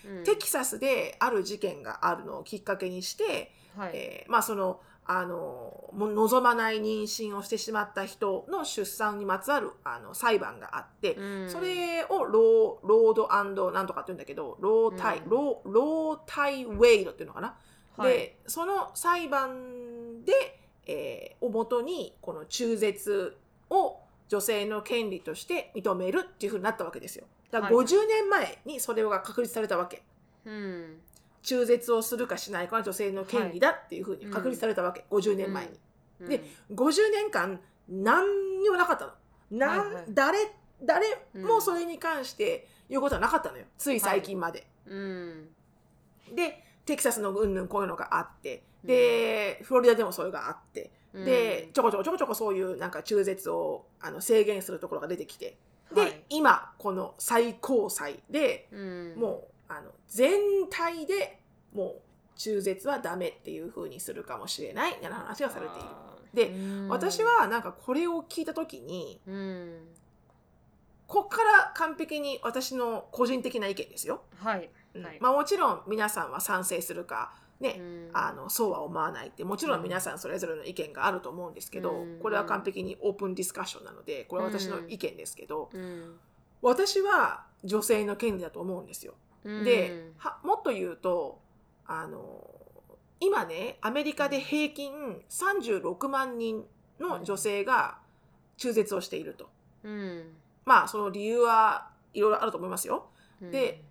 A: うん。
B: テキサスである事件があるのをきっかけにして、
A: はい。
B: えーまあそのあのも望まない妊娠をしてしまった人の出産にまつわるあの裁判があって、
A: うん。
B: それをローロードなんとかって言うんだけどロータイ、
A: うん。
B: ローロータイウェイドっていうのかな、
A: はい。
B: でその裁判で、えーをもとにこの中絶を女性の権利として認めるっていうふうになったわけですよ。だから
A: はい
B: 50年前にそれが確立されたわけ。
A: うん。
B: 中絶をするかしないかは女性の権利だっていうふうに確立されたわけ、50年前に。
A: うん。
B: で50年間何にもなかったの。なん
A: はいはい。
B: 誰誰もそれに関して言うことはなかったのよ。つい最近まで。
A: うん。
B: でテキサスのうんぬんこういうのがあってで、フロリダでもそれがあってで、ちょこちょこちょこちょこそういうなんか中絶をあの制限するところが出てきてで、
A: はい。
B: 今この最高裁で
A: うん。
B: もうあの全体でもう中絶はダメっていうふうにするかもしれないみたいな話がされている。で
A: うん。
B: 私はなんかこれを聞いた時に
A: うん。
B: こっから完璧に私の個人的な意見ですよ。
A: はい。
B: うん
A: はい。
B: まあ、もちろん皆さんは賛成するか、ね
A: うん。
B: あのそうは思わないってもちろん皆さんそれぞれの意見があると思うんですけど、
A: うん。
B: これは完璧にオープンディスカッションなのでこれは私の意見ですけど、
A: うん。
B: 私は女性の権利だと思うんですよ。
A: うん。
B: ではもっと言うとあの今ねアメリカで平均36万人の女性が中絶をしていると。
A: うん。
B: まあその理由はいろいろあると思いますよ。
A: うん。
B: で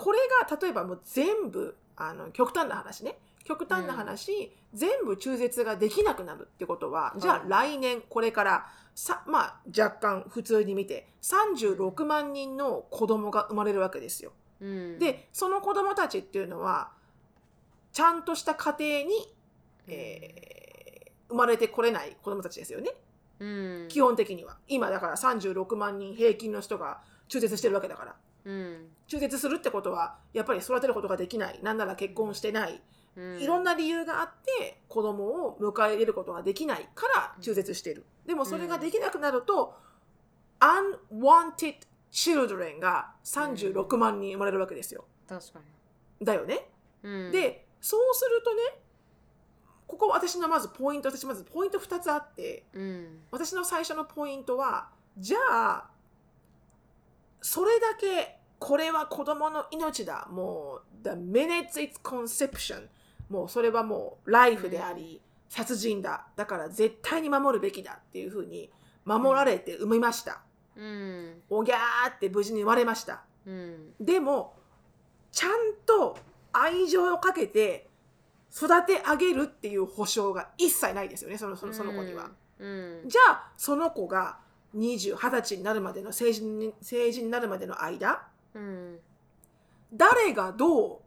B: これが例えばもう全部あの極端な話ね。極端な話、全部中絶ができなくなるってことは、じゃあ
A: はい
B: 来年これからさまあ若干普通に見て36万人の子供が生まれるわけですよ。
A: うん。
B: でその子供たちっていうのはちゃんとした家庭に、えー生まれてこれない子供たちですよね。
A: うん。
B: 基本的には。今だから36万人平均の人が中絶してるわけだから
A: うん。
B: 中絶するってことはやっぱり育てることができない。なんなら結婚してない。
A: うん。
B: いろんな理由があって子供を迎え入れることができないから中絶してる。でもそれができなくなると、unwanted children が36万人生まれるわけですよ。
A: 確か
B: だよね、
A: に、うん、
B: でそうするとねここ私のまずポイント私まずポイント2つあって
A: うん。
B: 私の最初のポイントはじゃあそれだけこれは子供の命だ。もう the minute it's conception もうそれはもうライフであり、殺人だ。だから絶対に守るべきだっていうふうに守られて産みました、
A: うん。
B: おぎゃーって無事に生まれました。
A: うん。
B: でもちゃんと愛情をかけて育て上げるっていう保証が一切ないですよねそのそのその子には。
A: うん。
B: じゃあその子が20、20歳になるまでの成人に成人になるまでの間。
A: うん。
B: 誰がど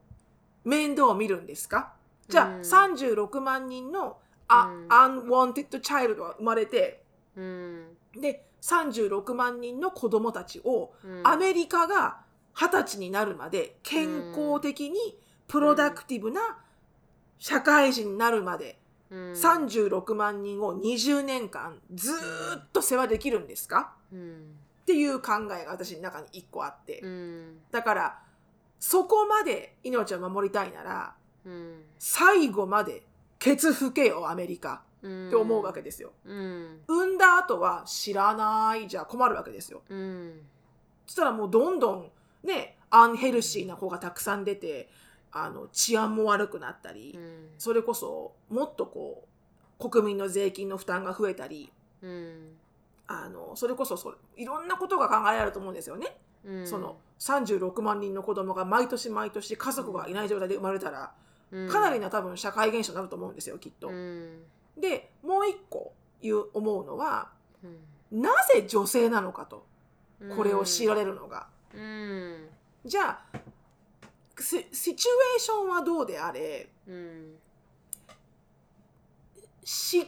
B: う面倒を見るんですか？じゃあ、
A: うん。
B: 36万人のあ、
A: うん。
B: unwanted child が生まれて
A: うん。
B: で36万人の子供たちを
A: うん。
B: アメリカが20歳になるまで健康的にプロダクティブな社会人になるまで
A: うん。
B: 36万人を20年間ずーっと世話できるんですか？
A: うん
B: っていう考えが私の中に1個あって、
A: うん。
B: だからそこまで命を守りたいなら
A: うん。
B: 最後までケツ吹けよアメリカ。
A: うん。
B: って思うわけですよ。
A: うん。
B: 産んだ後は知らないじゃ困るわけですよ。
A: うん。
B: そしたらもうどんどんねアンヘルシーな子がたくさん出てあの治安も悪くなったり、
A: うん。
B: それこそもっとこう国民の税金の負担が増えたり
A: うん。
B: あのそれこそそいろんなことが考えられると思うんですよね。
A: うん。
B: その36万人の子供が毎年毎年家族がいない状態で生まれたら
A: うん。
B: かなりな多分社会現象になると思うんですよきっと。
A: うん。
B: でもう一個言う思うのは
A: うん。
B: なぜ女性なのかとこれを強いられるのが。
A: うん。
B: じゃあシシチュエーションはどうであれ
A: うん
B: 子宮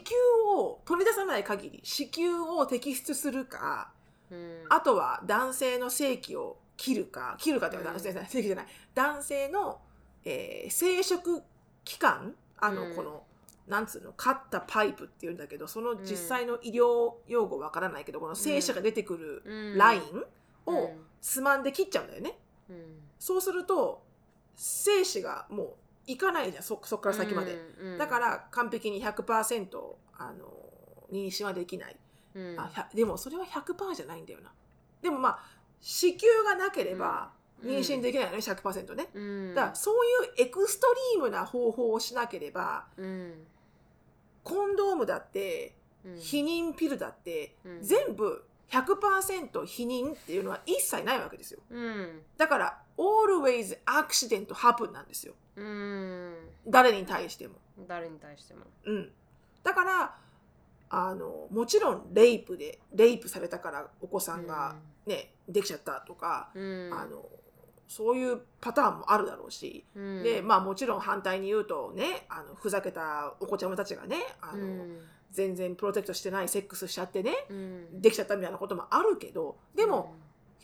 B: を取り出さない限り子宮を摘出するか
A: うん。
B: あとは男性の性器を切るか切るかっていうか
A: うん。
B: 男性性器じゃない男性の、えー生殖器官あの、
A: うん。
B: このなんつうのカッタパイプっていうんだけどその実際の医療用語わからないけどこの精子が出てくる
A: うん。
B: ラインを
A: うん。
B: つまんで切っちゃうんだよね。
A: うん。
B: そうすると精子がもういかないじゃんそそっから先まで。
A: うん
B: だから完璧に100%あの妊娠はできない。
A: うん
B: あでもそれは100%じゃないんだよな。でもまあ子宮がなければ
A: うん
B: 妊娠できないよね、100%ね。
A: うん
B: だからそういうエクストリームな方法をしなければ
A: うん
B: コンドームだって
A: うん
B: 避妊ピルだって
A: うん
B: 全部100%避妊っていうのは一切ないわけですよ。
A: うん
B: だから always accident happen なんですよ。
A: うん。
B: 誰に対しても。
A: 誰に対しても。
B: うん、だからあのもちろんレイプでレイプされたからお子さんが、ねできちゃったとか、
A: うん。
B: あのそういうパターンもあるだろうし、
A: うん。
B: でまあもちろん反対に言うとねあのふざけたお子ちゃまたちがねあの、
A: うん。
B: 全然プロテクトしてないセックスしちゃってね
A: うん。
B: できちゃったみたいなこともあるけどでも、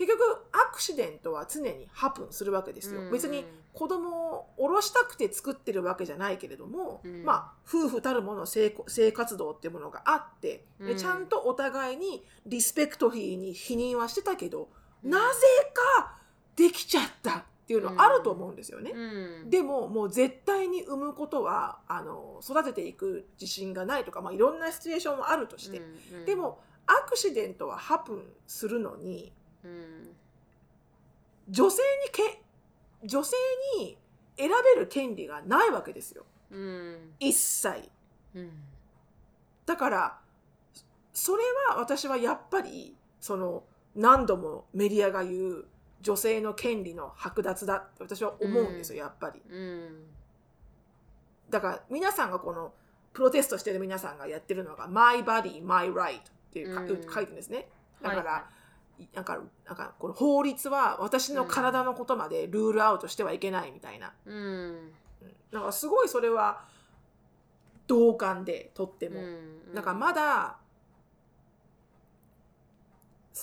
B: 結局アクシデントは常にハプンするわけですよ。
A: うん。
B: 別に子供を下ろしたくて作ってるわけじゃないけれども、
A: うん。
B: まあ夫婦たるもの性性活動っていうものがあって、で
A: うん。
B: ちゃんとお互いにリスペクトフィーに否認はしてたけど、
A: うん。
B: なぜかできちゃったっていうのあると思うんですよね。
A: うん。
B: でももう絶対に産むことはあの育てていく自信がないとか、まあ、いろんなシチュエーションはあるとして、
A: うん。
B: でもアクシデントはハプンするのに
A: うん。
B: 女性にけ女性に選べる権利がないわけですよ。
A: うん。
B: 一切。
A: うん。
B: だからそれは私はやっぱりその何度もメディアが言う女性の権利の剥奪だって私は思うんですよ、やっぱり。
A: うん。
B: だから皆さんがこのプロテストしてる皆さんがやってるのが My body, my right っていうか、
A: うん。
B: 書いてるんですね。だから、
A: は
B: なんかなんかこの法律は私の体のことまでルールアウトしてはいけないみたいな、
A: うん。
B: うんなんかすごいそれは同感でとっても、
A: うん。
B: なんかまだ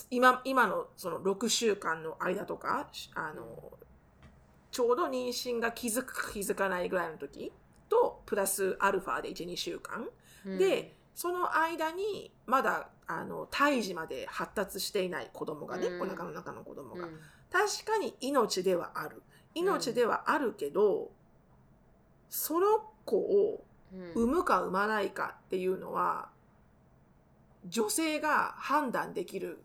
B: 今今のその6週間の間とかあのちょうど妊娠が気づくか気づかないぐらいの時とプラスアルファで12週間、でその間にまだあの胎児まで発達していない子供がね、
A: うん。
B: お腹の中の子供が、
A: うん。
B: 確かに命ではある。命ではあるけど、その子を
A: うん。
B: 産むか産まないかっていうのは女性が判断できる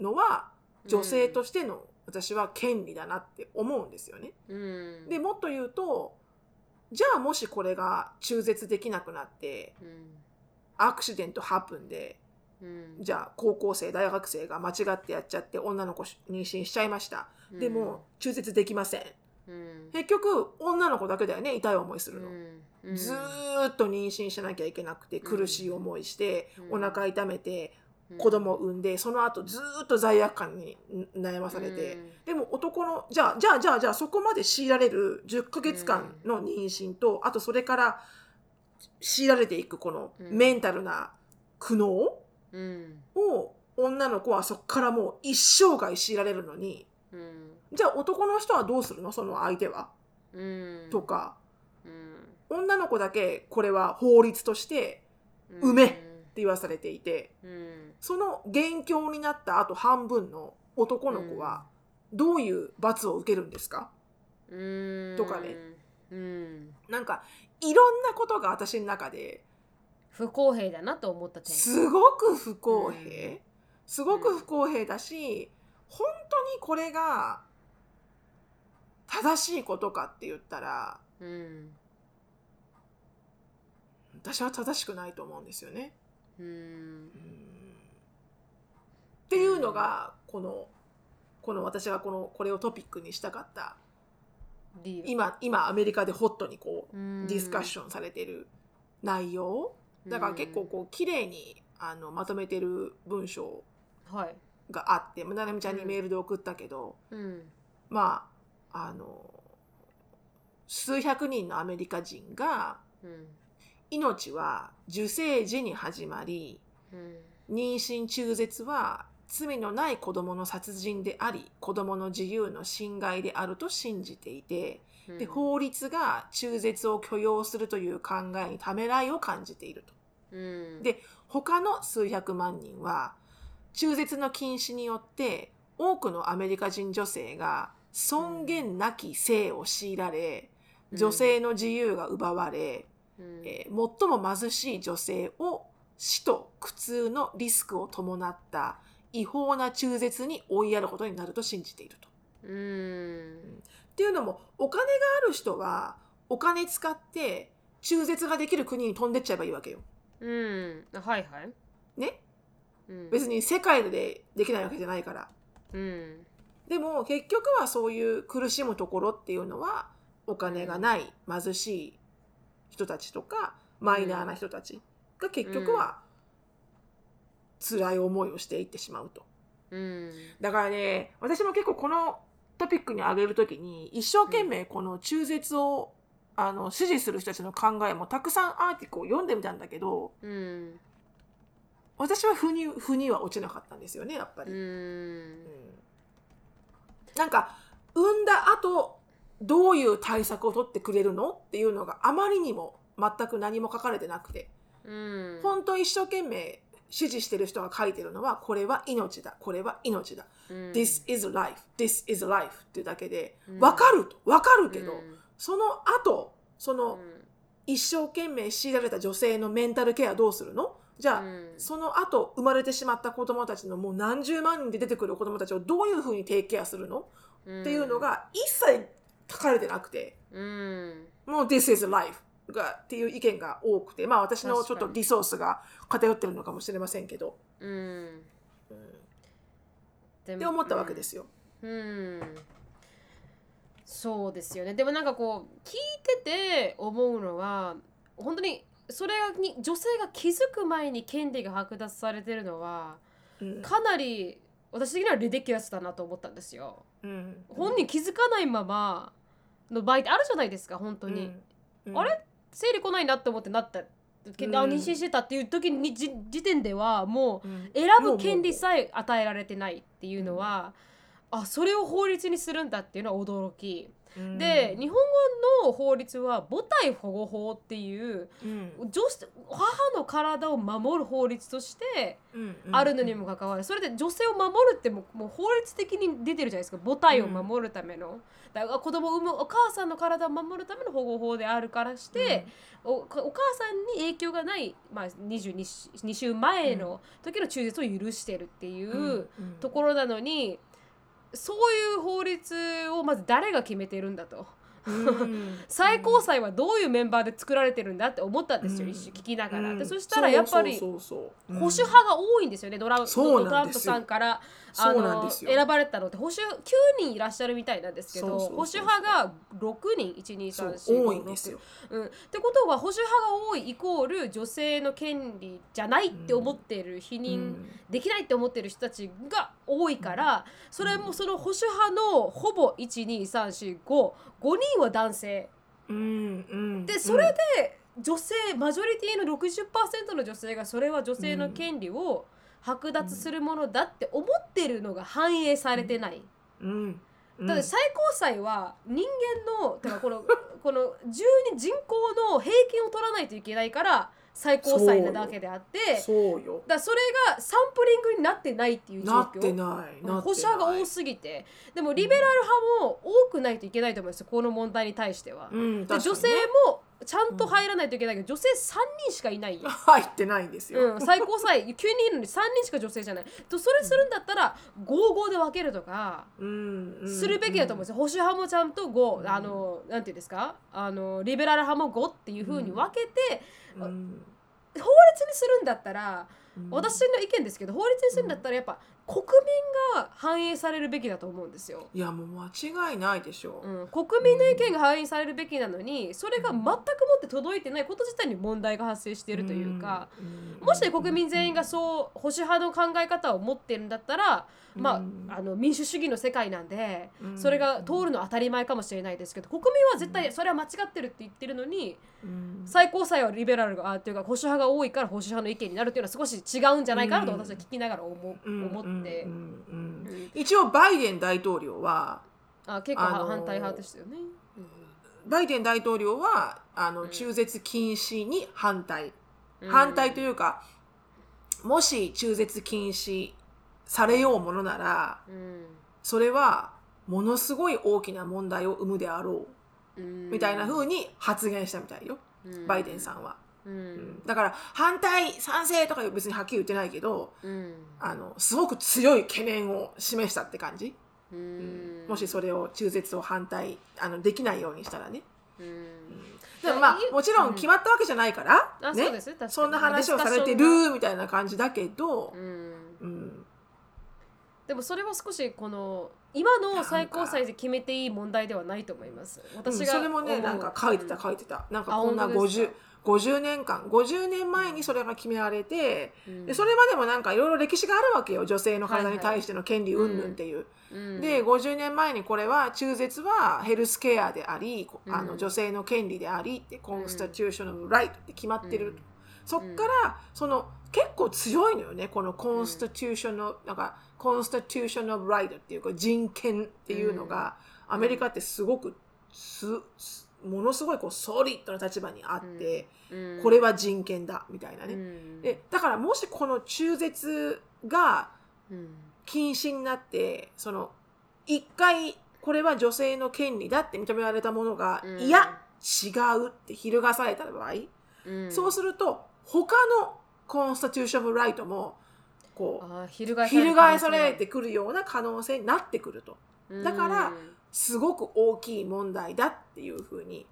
B: のは女性としての私は権利だなって思うんですよね。
A: うん。
B: でもっと言うとじゃあもしこれが中絶できなくなって
A: うん。
B: アクシデントハプンで
A: うん
B: じゃあ高校生大学生が間違ってやっちゃって女の子妊娠しちゃいました。でも中絶できません。
A: うん。
B: 結局女の子だけだよね痛い思いするの。
A: うん。
B: ずーっと妊娠しなきゃいけなくて苦しい思いして、
A: うん。
B: お腹痛めて子供を産んでその後ずーっと罪悪感に悩まされて、でも男のじゃあじゃあじゃあじゃあそこまで強いられる10ヶ月間の妊娠と、あとそれから強いられていくこの
A: うん。
B: メンタルな苦悩
A: うん
B: を女の子はそこからもう一生涯強いられるのに
A: うん。
B: じゃあ男の人はどうするの？その相手は、
A: うん。
B: とか。
A: うん。
B: 女の子だけこれは法律として
A: うん。
B: 梅って言わされていて
A: うん。
B: その元凶になったあと半分の男の子はどういう罰を受けるんですか、
A: うん。
B: とかね。
A: うん。
B: なんかいろんなことが私の中で
A: 不公平だなと思った点。
B: すごく不公平、
A: うん。
B: すごく不公平だし本当にこれが正しいことかって言ったら
A: うん。
B: 私は正しくないと思うんですよね。
A: うん。
B: うん。っていうのがこのこの私がこのこれをトピックにしたかった今今アメリカでホットにこう
A: うん。
B: ディスカッションされてる内容だから結構こう綺麗にあのまとめてる文章があってななみちゃんにメールで送ったけど、
A: うん。
B: まああの数百人のアメリカ人が
A: うん。
B: 命は受精時に始まり
A: うん。
B: 妊娠中絶は罪のない子供の殺人であり子供の自由の侵害であると信じていて
A: うん
B: で法律が中絶を許容するという考えにためらいを感じていると。
A: うん。
B: で他の数百万人は中絶の禁止によって多くのアメリカ人女性が尊厳なき性を強いられ女性の自由が奪われ、
A: うん。
B: えー最も貧しい女性を死と苦痛のリスクを伴った違法な中絶に追いやることになると信じていると。
A: うん
B: っていうのもお金がある人はお金使って中絶ができる国に飛んでっちゃえばいいわけよ。
A: うん。はいはい。
B: ね？
A: うん。
B: 別に世界でできないわけじゃないから。
A: うん。
B: でも結局はそういう苦しむところっていうのはお金がない貧しい人たちとかマイナーな人たちが結局は辛い思いをしていってしまうと。
A: うん。
B: だからね私も結構このトピックに挙げるときに一生懸命この中絶をあの支持する人たちの考えもたくさんアーティクルを読んでみたんだけど
A: うん。
B: 私は腑に腑には落ちなかったんですよねやっぱり。
A: うん。
B: うん。なんか産んだ後どういう対策を取ってくれるのっていうのがあまりにも全く何も書かれてなくて。
A: うん。
B: 本当一生懸命支持してる人が書いてるのはこれは命だ。これは命だ、
A: うん。
B: This is life. This is life っていうだけで
A: うん。
B: 分かると。分かるけど、
A: うん。
B: その後その一生懸命強いられた女性のメンタルケアどうするの？じゃあ、
A: うん。
B: その後生まれてしまった子供たちのもう何十万人で出てくる子供たちをどういうふうにテイクケアするの？
A: うん。
B: っていうのが一切書かれてなくて、
A: うん。
B: もう This is life がっていう意見が多くて、まあ私のちょっとリソースが偏ってるのかもしれませんけど、
A: うん。
B: うって思ったわけですよ。
A: うん。そうですよね。でもなんかこう聞いてて思うのは本当にそれに女性が気づく前に権利が剥奪されてるのは
B: うん。
A: かなり私的にはリディキュラスだなと思ったんですよ。
B: うん。
A: 本人気づかないままの場合ってあるじゃないですか本当に。
B: うん。
A: あれ？生理来ないなって思ってなった。けあ妊娠してたっていう時にじ時点ではもう
B: うん。
A: 選ぶ権利さえ与えられてないっていうのは、あそれを法律にするんだっていうのは驚き。
B: うん。
A: で日本語の法律は母体保護法っていう
B: うん。
A: 女子母の体を守る法律として
B: うん
A: あるのにもかかわらずそれで女性を守るってもう法律的に出てるじゃないですか。母体を守るための、子供を産むお母さんの体を守るための保護法であるからして、おお母さんに影響がない、まあ、22, し2週前の時の中絶を許してるっていう
B: うん
A: ところなのに、そういう法律をまず誰が決めてるんだと。
B: うん。
A: 最高裁はどういうメンバーで作られてるんだって思ったんですよ、
B: うん。
A: 一瞬聞きながら。
B: うん。
A: でそしたらやっぱり保守派が多いんですよね、ドラドランプさんからあ
B: そうなん
A: の
B: ですよ。
A: 選ばれたのって保守9人いらっしゃるみたいなんですけど保守派が6人
B: そう
A: 12345
B: 多いんですよ。
A: うん、ってことは保守派が多いイコール女性の権利じゃないって思ってる否認、
B: うん。
A: できないって思ってる人たちが多いからそれもその保守派のほぼ12345 5人は男性。
B: うんうん
A: でそれで女性マジョリティの60%の女性がそれは女性の権利を剥奪するものだって思ってるのが反映されてない。
B: うん。うん。
A: だって最高裁は人間のてかこの この12人口の平均を取らないといけないから最高裁なだけであって
B: そうよ。
A: らそれがサンプリングになってないっていう状況。
B: なってないなってない。
A: 保守派が多すぎて。でもリベラル派も多くないといけないと思うんですよこの問題に対しては。
B: うん
A: で女性もちゃんと入らないといけないけど、女性3人しかいないよ。
B: 入ってないんですよ、
A: うん、最高裁9人いるのに3人しか女性じゃない。とそれするんだったら55で分けるとか
B: うんうん
A: するべきだと思うんですよ、保守派もちゃんと5、あのなんていうんですか？あのリベラル派も5っていうふうに分けて、
B: うん。
A: 法律にするんだったら、
B: うん。
A: 私の意見ですけど法律にするんだったらやっぱ国民が反映されるべきだと思うんですよ。
B: いやもう間違いないでしょ。う、
A: うん、国民の意見が反映されるべきなのにそれが全くもって届いてないこと自体に問題が発生しているというか、
B: うん。
A: もし国民全員がそう保守派の考え方を持ってるんだったら、ま
B: うん。
A: あ、あの民主主義の世界なんで
B: うん。
A: それが通るのは当たり前かもしれないですけど国民は絶対それは間違ってるって言ってるのに
B: うん。
A: 最高裁はリベラルがあっていうか保守派が多いから保守派の意見になるっていうのは少し違うんじゃないかなと私は聞きながら思う
B: うん。
A: 思って
B: うんうんうん
A: うん
B: 一応バイデン大統領は
A: あ結構
B: あのー
A: 反対派ですよね。
B: バイデン大統領はあの
A: うん。
B: 中絶禁止に反対、
A: うん。
B: 反対というかもし中絶禁止されようものなら
A: うん。
B: それはものすごい大きな問題を生むであろう。
A: うん。
B: みたいな風に発言したみたいよ、
A: うん。
B: バイデンさんは、
A: う
B: うん。
A: ん
B: だから反対賛成とか別にはっきり言ってないけど
A: うん。
B: あのすごく強い懸念を示したって感じ、
A: う
B: うん。
A: ん
B: もしそれを中絶を反対あのできないようにしたらね。
A: うん。
B: でもまあ
A: い
B: もちろん決まったわけじゃないから、
A: あ
B: ね。
A: そ
B: そんな話をされてるみたいな感じだけど
A: でもそれは少しこの今の最高裁で決めていい問題ではないと思います。私が
B: それもねなんか書いてた
A: うん。
B: 書いてた。なんか
A: あ
B: こんな
A: 本当です
B: 50
A: か
B: 50年間50年前にそれが決められて、
A: うん。
B: でそれまでもなんかいろいろ歴史があるわけよ女性の体に対しての権利云々っていう。
A: うん。
B: で50年前にこれは中絶はヘルスケアであり、
A: うん。
B: の女性の権利でありってコンスタチューショナルライトって決まってる、
A: うん。
B: そっからその結構強いのよねこのコンスタチューショナルなんかコンスタチューショナルライトっていうか人権っていうのが、アメリカってすごくすすものすごいこうソリッドな立場にあって、
A: うん。
B: これは人権だみたいなね、
A: うん。
B: でだからもしこの中絶が
A: うん。
B: 禁止になってその一回これは女性の権利だって認められたものが、
A: うん。
B: いや違うって翻された場合、
A: うん。
B: そうすると他のコンスタチューションライトもこう
A: あ翻され
B: てくるような可能性になってくると。だから
A: うん
B: すごく大きい問題だっていうふうに、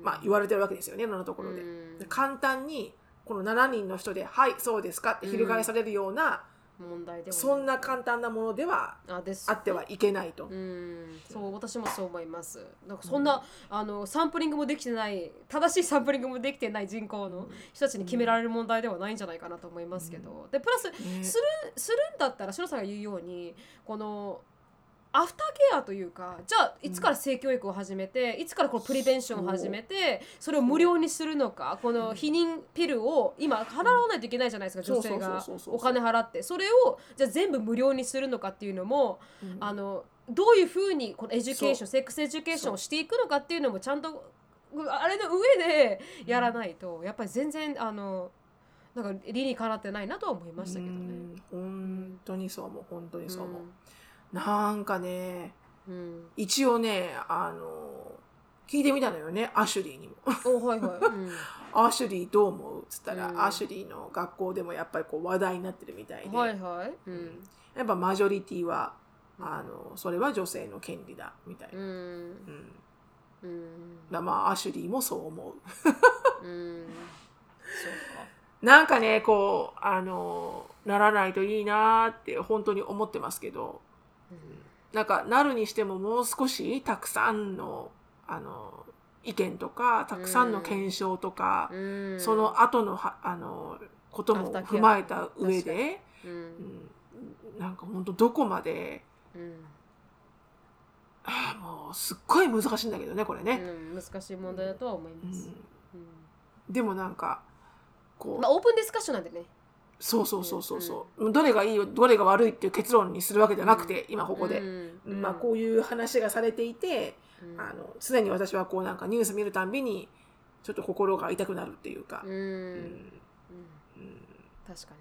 B: まあ、言われてるわけですよねいろんなところで。
A: うん。
B: で簡単にこの7人の人で「はいそうですか」って翻されるような、
A: 問題では
B: そんな簡単なものでは
A: あです。
B: あってはいけないと。
A: うん、そう。私もそう思います。なんかそんな、あのサンプリングもできてない正しいサンプリングもできてない人口の人たちに決められる問題ではないんじゃないかなと思いますけど、でプラス
B: ね。
A: するするんだったら白さんが言うようにこのアフターケアというかじゃあいつから性教育を始めて、いつからこの prevention を始めてそれを無料にするのかこの避妊ピルを今払わないといけないじゃないですか、女性が。
B: そうそうそうそう。
A: お金払って。それをじゃあ全部無料にするのかっていうのも、あのどういうふうにこの education sex education をしていくのかっていうのもちゃんとあれの上でやらないとやっぱり全然あのなんか理にかなってないなとは思いましたけどね。
B: うん。本当にそう思う。本当にそう思う、なんかね
A: うん
B: 一応ねあの聞いてみたのよねアシュリーにも
A: おはいはい。うん
B: アシュリーどう思うっつったら、
A: うん
B: アシュリーの学校でもやっぱりこう話題になってるみたいで、
A: はいはい。うん。
B: やっぱマジョリティはあのそれは女性の権利だみたいな、
A: うん。
B: うん
A: うん。
B: だまあアシュリーもそう思う
A: うん。
B: なんかねこうあのならないといいなーって本当に思ってますけどなんかなるにしてももう少したくさんのあの意見とかたくさんの検証とか、
A: そうん。
B: その後のはあのことも踏まえた上で、
A: うん。
B: うん、なんか本当どこまで
A: うん。
B: あーもうすっごい難しいんだけどねこれね、
A: うん。難しい問題だとは思います。
B: うん
A: うん。
B: でもなんかこう、
A: まあオープンディスカッションなんでね。
B: そうそうそうそうそう、どれがいいよどれが悪いっていう結論にするわけじゃなくて、今ここで、
A: うん
B: まあこういう話がされていて、
A: うん
B: あの常に私はこうなんかニュース見るたんびにちょっと心が痛くなるっていうか、
A: うん。
B: うん
A: うん。確かに。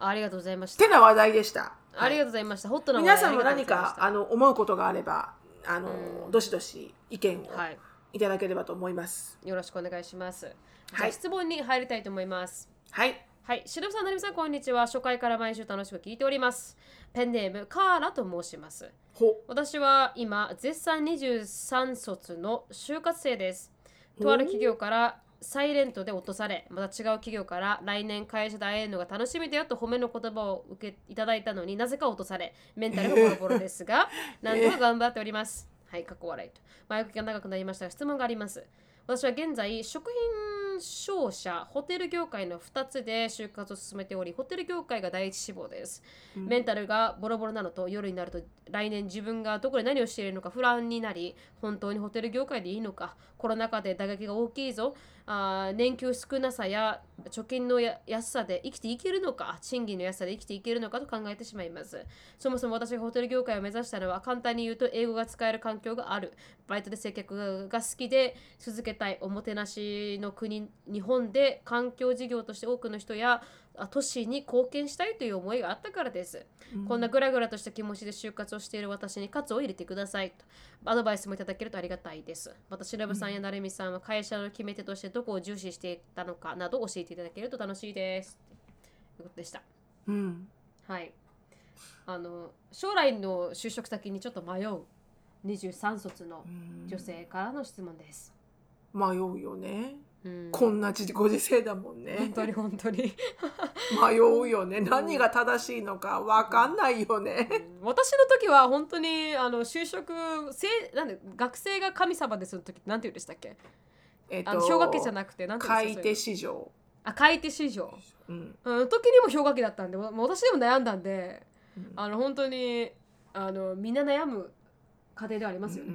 A: ありがとうございました
B: て。な話題でした。
A: ありがとうございました。ホットな話題
B: 皆さんも何かあの思うことがあればあの、
A: うん
B: どしどし意見を
A: はい。
B: いただければと思います。
A: よろしくお願いします。
B: はい
A: あ質問に入りたいと思います。
B: はい。
A: はい、しのぶさん、なるみさん、こんにちは。初回から毎週楽しく聞いております。ペンネーム、カーラと申します。
B: ほ
A: 私は今、絶賛23卒の就活生です。とある企業からサイレントで落とされ、また違う企業から来年会社で会えるのが楽しみだよと褒めの言葉を受けいただいたのになぜか落とされ、メンタルがボロボロですが、なんとか頑張っております。はい、かっこ笑いと。前置きが長くなりましたが、質問があります。私は現在、食品商社、ホテル業界の2つで就活を進めており、ホテル業界が第一志望です。メンタルがボロボロなのと、夜になると来年自分がどこで何をしているのか不安になり、本当にホテル業界でいいのか、コロナ禍で打撃が大きいぞ、あ年給少なさや貯金の安さで生きていけるのか、賃金の安さで生きていけるのかと考えてしまいます。そもそも私がホテル業界を目指したのは簡単に言うと英語が使える環境がある。バイトで接客が好きで続けたい。おもてなしの国、日本で環境事業として多くの人や都市に貢献したいという思いがあったからです。こんなグラグラとした気持ちで就活をしている私に喝を入れてくださいと。アドバイスもいただけるとありがたいです。また、しのぶさんやなるみさんは会社の決め手としてどこを重視していたのかなど教えていただけると楽しいです。ということでした。
B: うん。
A: はい。あの将来の就職先にちょっと迷う23卒の女性からの質問です。
B: 迷うよね。
A: うん、
B: こんな時ご時世だもんね
A: 本。当に本当に。
B: 迷うよね。何が正しいのかわかんないよね。
A: 私の時は本当にあの就職せなんで学生が神様ですの時なんて言うんでしたっけ？
B: えっ
A: あの氷河期じゃなくてなんて言うん
B: 買い手
A: で
B: 市場。
A: あ買い手市場。
B: うん。
A: うん、時にも氷河期だったんで私でも悩んだんで、
B: うん
A: あの本当にあのみんな悩む家庭ではありますよね。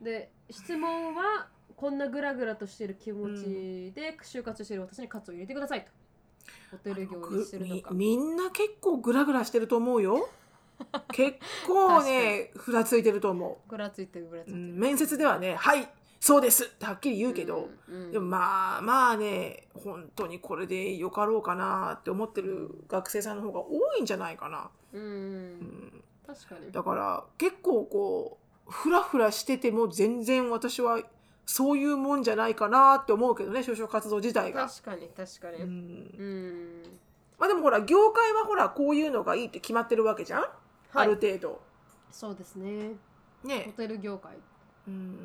A: で質問はこんなグラグラとしてる気持ちで就活してる私に喝を入れてくださいと。ホテル業にするのか。
B: みみんな結構グラグラしてると思うよ。結構ね、ふらついてると思
A: ぐらついてるぐらつ
B: う。
A: いうてる。
B: ん面接ではね、はい、そうですってはっきり言うけど、
A: うんうん
B: でもまあまあね、本当にこれでよかろうかなって思ってる学生さんの方が多いんじゃないかな。
A: うん
B: うん
A: 確かに。
B: だから結構こう、ふらふらしてても全然私はそういうもんじゃないかなって思うけどね、就職活動自体が。
A: 確かに確かに。
B: う
A: うん。
B: んまあでもほら業界はほらこういうのがいいって決まってるわけじゃん、
A: はい
B: ある程度
A: そうですね。ホ
B: ね
A: テル業界
B: うん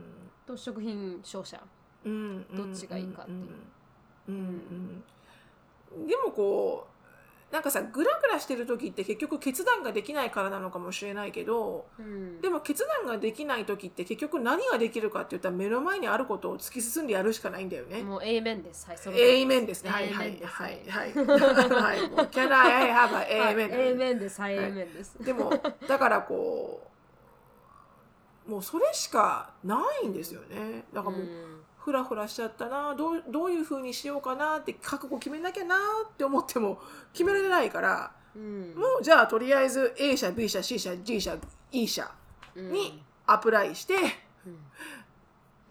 A: と食品商社。
B: うん
A: どっちがいいかっていう
B: うんうんうんでもこなんかさグラグラしてる時って結局決断ができないからなのかもしれないけど
A: うん
B: でも決断ができない時って結局何ができるかって言ったら目の前にあることを突き進んでやるしかないんだよね。
A: もう A 面ですはいその
B: エイメンですね。はいはい
A: です
B: はいはい。はい。もう Can I have a
A: はい? A 面ですはい
B: はい
A: A 面です
B: でもだからこうもうそれしかないんですよね。だからもう、
A: うん
B: フラフラしちゃったなどうどういうふうにしようかなって覚悟決めなきゃなって思っても決められないから、
A: うん。
B: もうじゃあとりあえず A 社 B 社 C 社 D 社 E 社にアプライして、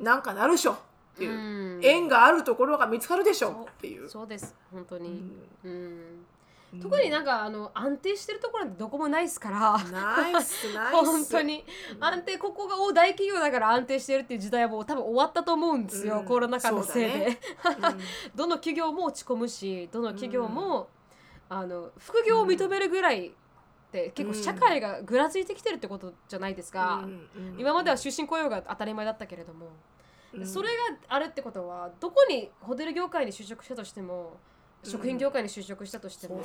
B: なんかなるでしょっていう、
A: うん。
B: 縁があるところが見つかるでしょっていう。
A: そうです。本当に。
B: うん。
A: うん特になんかあの安定してるところなんてどこもないですから。
B: ナイスナイス。
A: 本当に。安定ここがお大企業だから安定してるっていう時代はもう多分終わったと思うんですよ、
B: うん。
A: コロナ禍のせいで、
B: ね。
A: どの企業も落ち込むしどの企業も、あの副業を認めるぐらいって結構社会がぐらついてきてるってことじゃないですか、
B: うんうん
A: 今までは終身雇用が当たり前だったけれども、
B: うん。
A: それがあるってことはどこにホテル業界に就職したとしても食品業界に就職したとしても、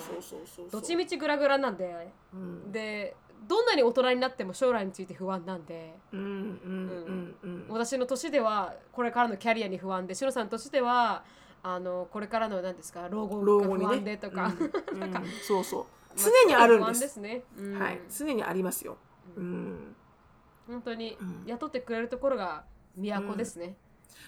A: どっちみちグラグラなんで。
B: うん。
A: でどんなに大人になっても将来について不安なんで。私の年ではこれからのキャリアに不安でシロさんの年ではあのこれからの何ですか老後が不安でとか、
B: うん。うん。そうそう。常にあるんです
A: ね、うん。
B: はい。常にありますよ。うん。
A: 本当に
B: うん。
A: 雇ってくれるところが都ですね、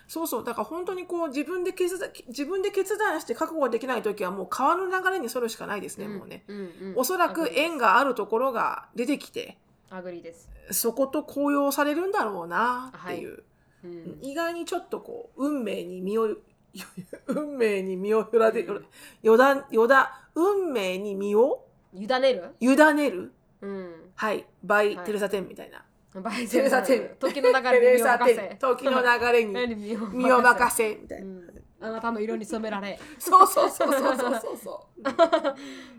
B: そうそう。だから本当にこう自分で決断自分で決断して覚悟できない時はもう川の流れに沿るしかないですねもうね。
A: うんうん。
B: おそらく縁があるところが出てきて
A: アグリです、
B: そこと高揚されるんだろうなっていう、
A: うん。
B: 意外にちょっとこう運命に身を 運命に身をよらでよだよだ運命に身を
A: 委ねる、
B: 委ねる？
A: うん、
B: はい。バイ、
A: はい。
B: テレサテンみたいな
A: バイ
B: テレサテン。
A: 時の流れに身を任せ。
B: 時の流れに
A: 何身を
B: 任せ。みたいな、
A: うん。あなたの色に染められ。
B: そうそうそうそうそうそうそう。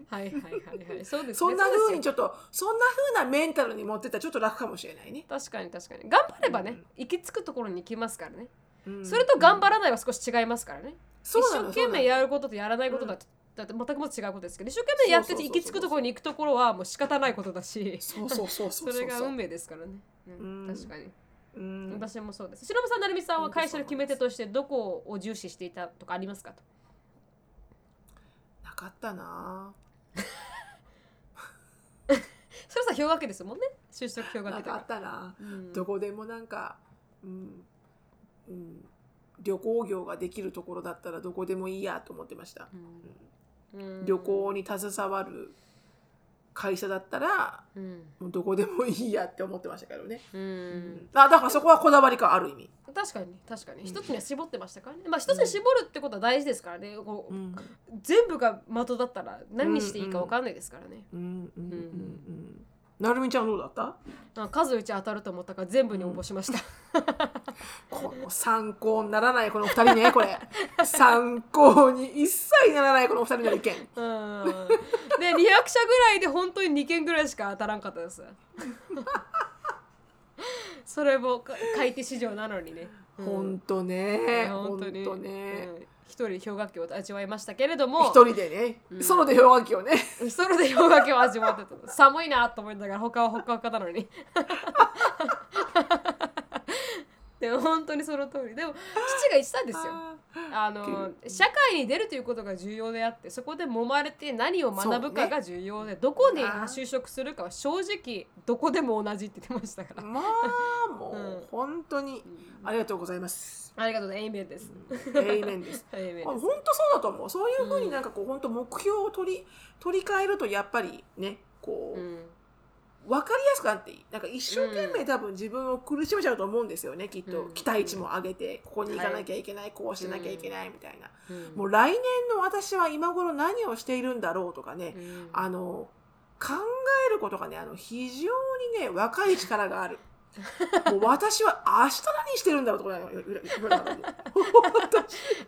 A: はいはいはいはい。そうですね。
B: そんな
A: そう
B: にちょっとそんな風なメンタルに持ってったらちょっと楽かもしれないね、
A: 確かに確かに。頑張ればね、行き着くところに行きますからね、
B: うん。
A: それと頑張らないは少し違いますからね、
B: そう
A: 一生懸命やることとやらないことだって、だって全くも違うことですけど一生懸命やってて行き着くところに行くところはもう仕方ないことだし
B: そうそうそうそ
A: れが運命ですからね、うん
B: うん
A: 確かに、
B: うん。
A: 私もそうです。忍さん成美さんは会社の決め手としてどこを重視していたとかありますかと。
B: なかったな。
A: それさ氷河期ですもんね。就職氷河
B: なか
A: 期とか。
B: ったな、
A: うん。
B: どこでもなんか、うんうん、旅行業ができるところだったらどこでもいいやと思ってました、
A: うん
B: 旅行に携わる会社だったら
A: うん。
B: もうどこでもいいやって思ってましたけどね、
A: うん。
B: あだからそこはこだわりかある意味、
A: 確かに確かに。一つには絞ってましたからね。まあ一つに絞るってことは大事ですからね。こう
B: うん
A: 全部が的だったら何にしていいか分かんないですからね、
B: うんうんうんうんなるみちゃんどうだった？
A: あ数打ち当たると思ったから全部に応募しました、
B: この参考にならないこの二人ねこれ。参考に一切ならないこの二人の意見。
A: うん。で200社ぐらいで本当に2件ぐらいしか当たらんかったです。それもか買い手市場なのにね、うん。
B: ほんとねほん
A: 本当に。
B: とね。
A: うん。一人氷河期を味わいましたけれども。
B: 一人でね。ソロで氷河期をね。
A: それで氷河期を味わってた寒いなと思いながら他はほかほかなのにでも本当にその通り。でも父が言ってたんですよ。あの社会に出るということが重要であってそこで揉まれて何を学ぶかが重要で、どこに就職するかは正直どこでも同じって言ってましたから、
B: まあも
A: うん。
B: う本当にありがとうございます。
A: ありがとうございます。エイメンです、
B: エイメンです。
A: エイメン
B: 本当そうだと思う。そういうふうになんかこう本当目標を取り取り替えるとやっぱりねこう、
A: うん
B: 分かりやすくなっていい。なんか一生懸命多分自分を苦しめちゃうと思うんですよねきっと、
A: うん
B: 期待値も上げてここに行かなきゃいけない、こうしなきゃいけないみたいな、
A: うん。
B: もう来年の私は今頃何をしているんだろうとかね、
A: うん。
B: あの考えることがねあの非常にね若い力がある もう私は明日何してるんだろうとかね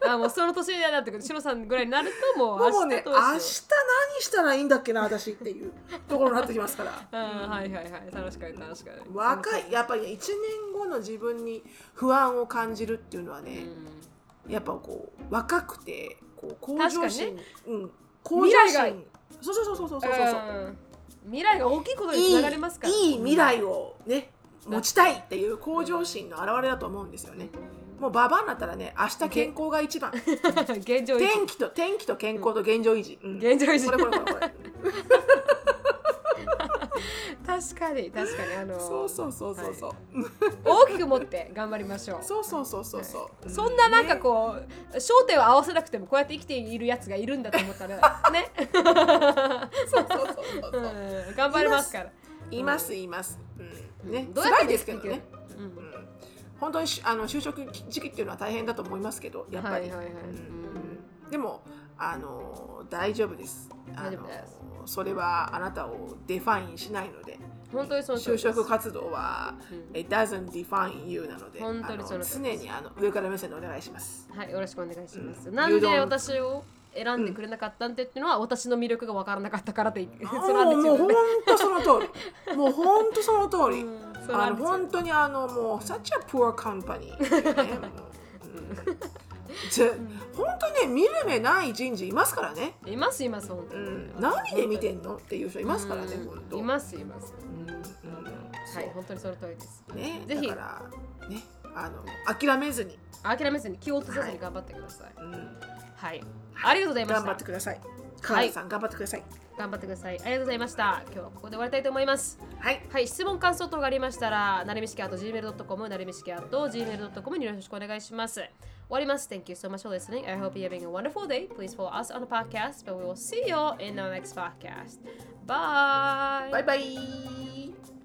A: あもうその年になってくるしのさんぐらいになるともう
B: もうね
A: ど
B: 明日何したらいいんだっけな私っていうところになってきますから。
A: ううんはいはいはい。楽しかった楽しかった
B: 若いやっぱりね1年後の自分に不安を感じるっていうのは
A: う
B: ね、
A: ん。
B: やっぱこう若くてこう向上心、うん、向上
A: 未来
B: 心そうそうそうそうそうそうそう。
A: うん。未来が大きいことにつながりますから。
B: いい未来をね持ちたいっていう向上心の表れだと思うんですよね。もうババアになったらね明日健康が一番。
A: 現状維持。
B: 天気と天気と健康と現状維持、うん。
A: 現状維持。
B: これこれこれこれ。
A: 確かに確かに。あの
B: そうそうそうそうそう、
A: 大きく持って頑張りましょう。
B: そうそうそうそうそう、
A: そんななんかこう焦点を合わせなくてもこうやって生きているやつがいるんだと思ったらね、
B: そうそうそうそうそう。
A: うん。頑張りますから。
B: いますいます、うん、ね。
A: どうやって
B: 辛いですけどね、本当にしあの就職時期っていうのは大変だと思いますけどやっぱり、でもあの大丈夫です。あの
A: 大丈夫です。
B: それはあなたを define しないので。
A: 本当にその通
B: 就職活動は、
A: うん。
B: It doesn't define you なので
A: 本当にその
B: 常にあの上から目線でお願いします。
A: はいよろしくお願いします、
B: うん。
A: なんで私を選んでくれなかったんでっていうのは私の魅力が分からなかったからと言って それ
B: もうもう本当その通り。もう本当その通り、
A: うんそ
B: あの本当にあのもう such a poor company ね。本当ね見る目ない人事いますからね、
A: いますいます本当
B: う
A: に、
B: ん、何で見てんのっていう人いますからね
A: うん。
B: 本当。
A: いますいます。
B: うん。うん。
A: はい本当にその通りです。
B: ね
A: ぜひ。
B: だからねあの諦めずに、
A: 諦めずに気を落とさずに頑張ってください。
B: うん、
A: はい、ありがとうございまし
B: 頑張
A: た
B: ってください川田さん、頑張ってください
A: 頑張ってくださいありがとうございました今日はここで終わりたいと思います
B: はい
A: はい、質問感想等がありましたら、なるみしき at gmail.com、なるみしき at gmail.com によろしくお願いします。終わります。Thank you so much for listening. I hope you're having a wonderful day. Please follow us on the podcast, but we will see you in our next podcast. Bye!
B: バイバイ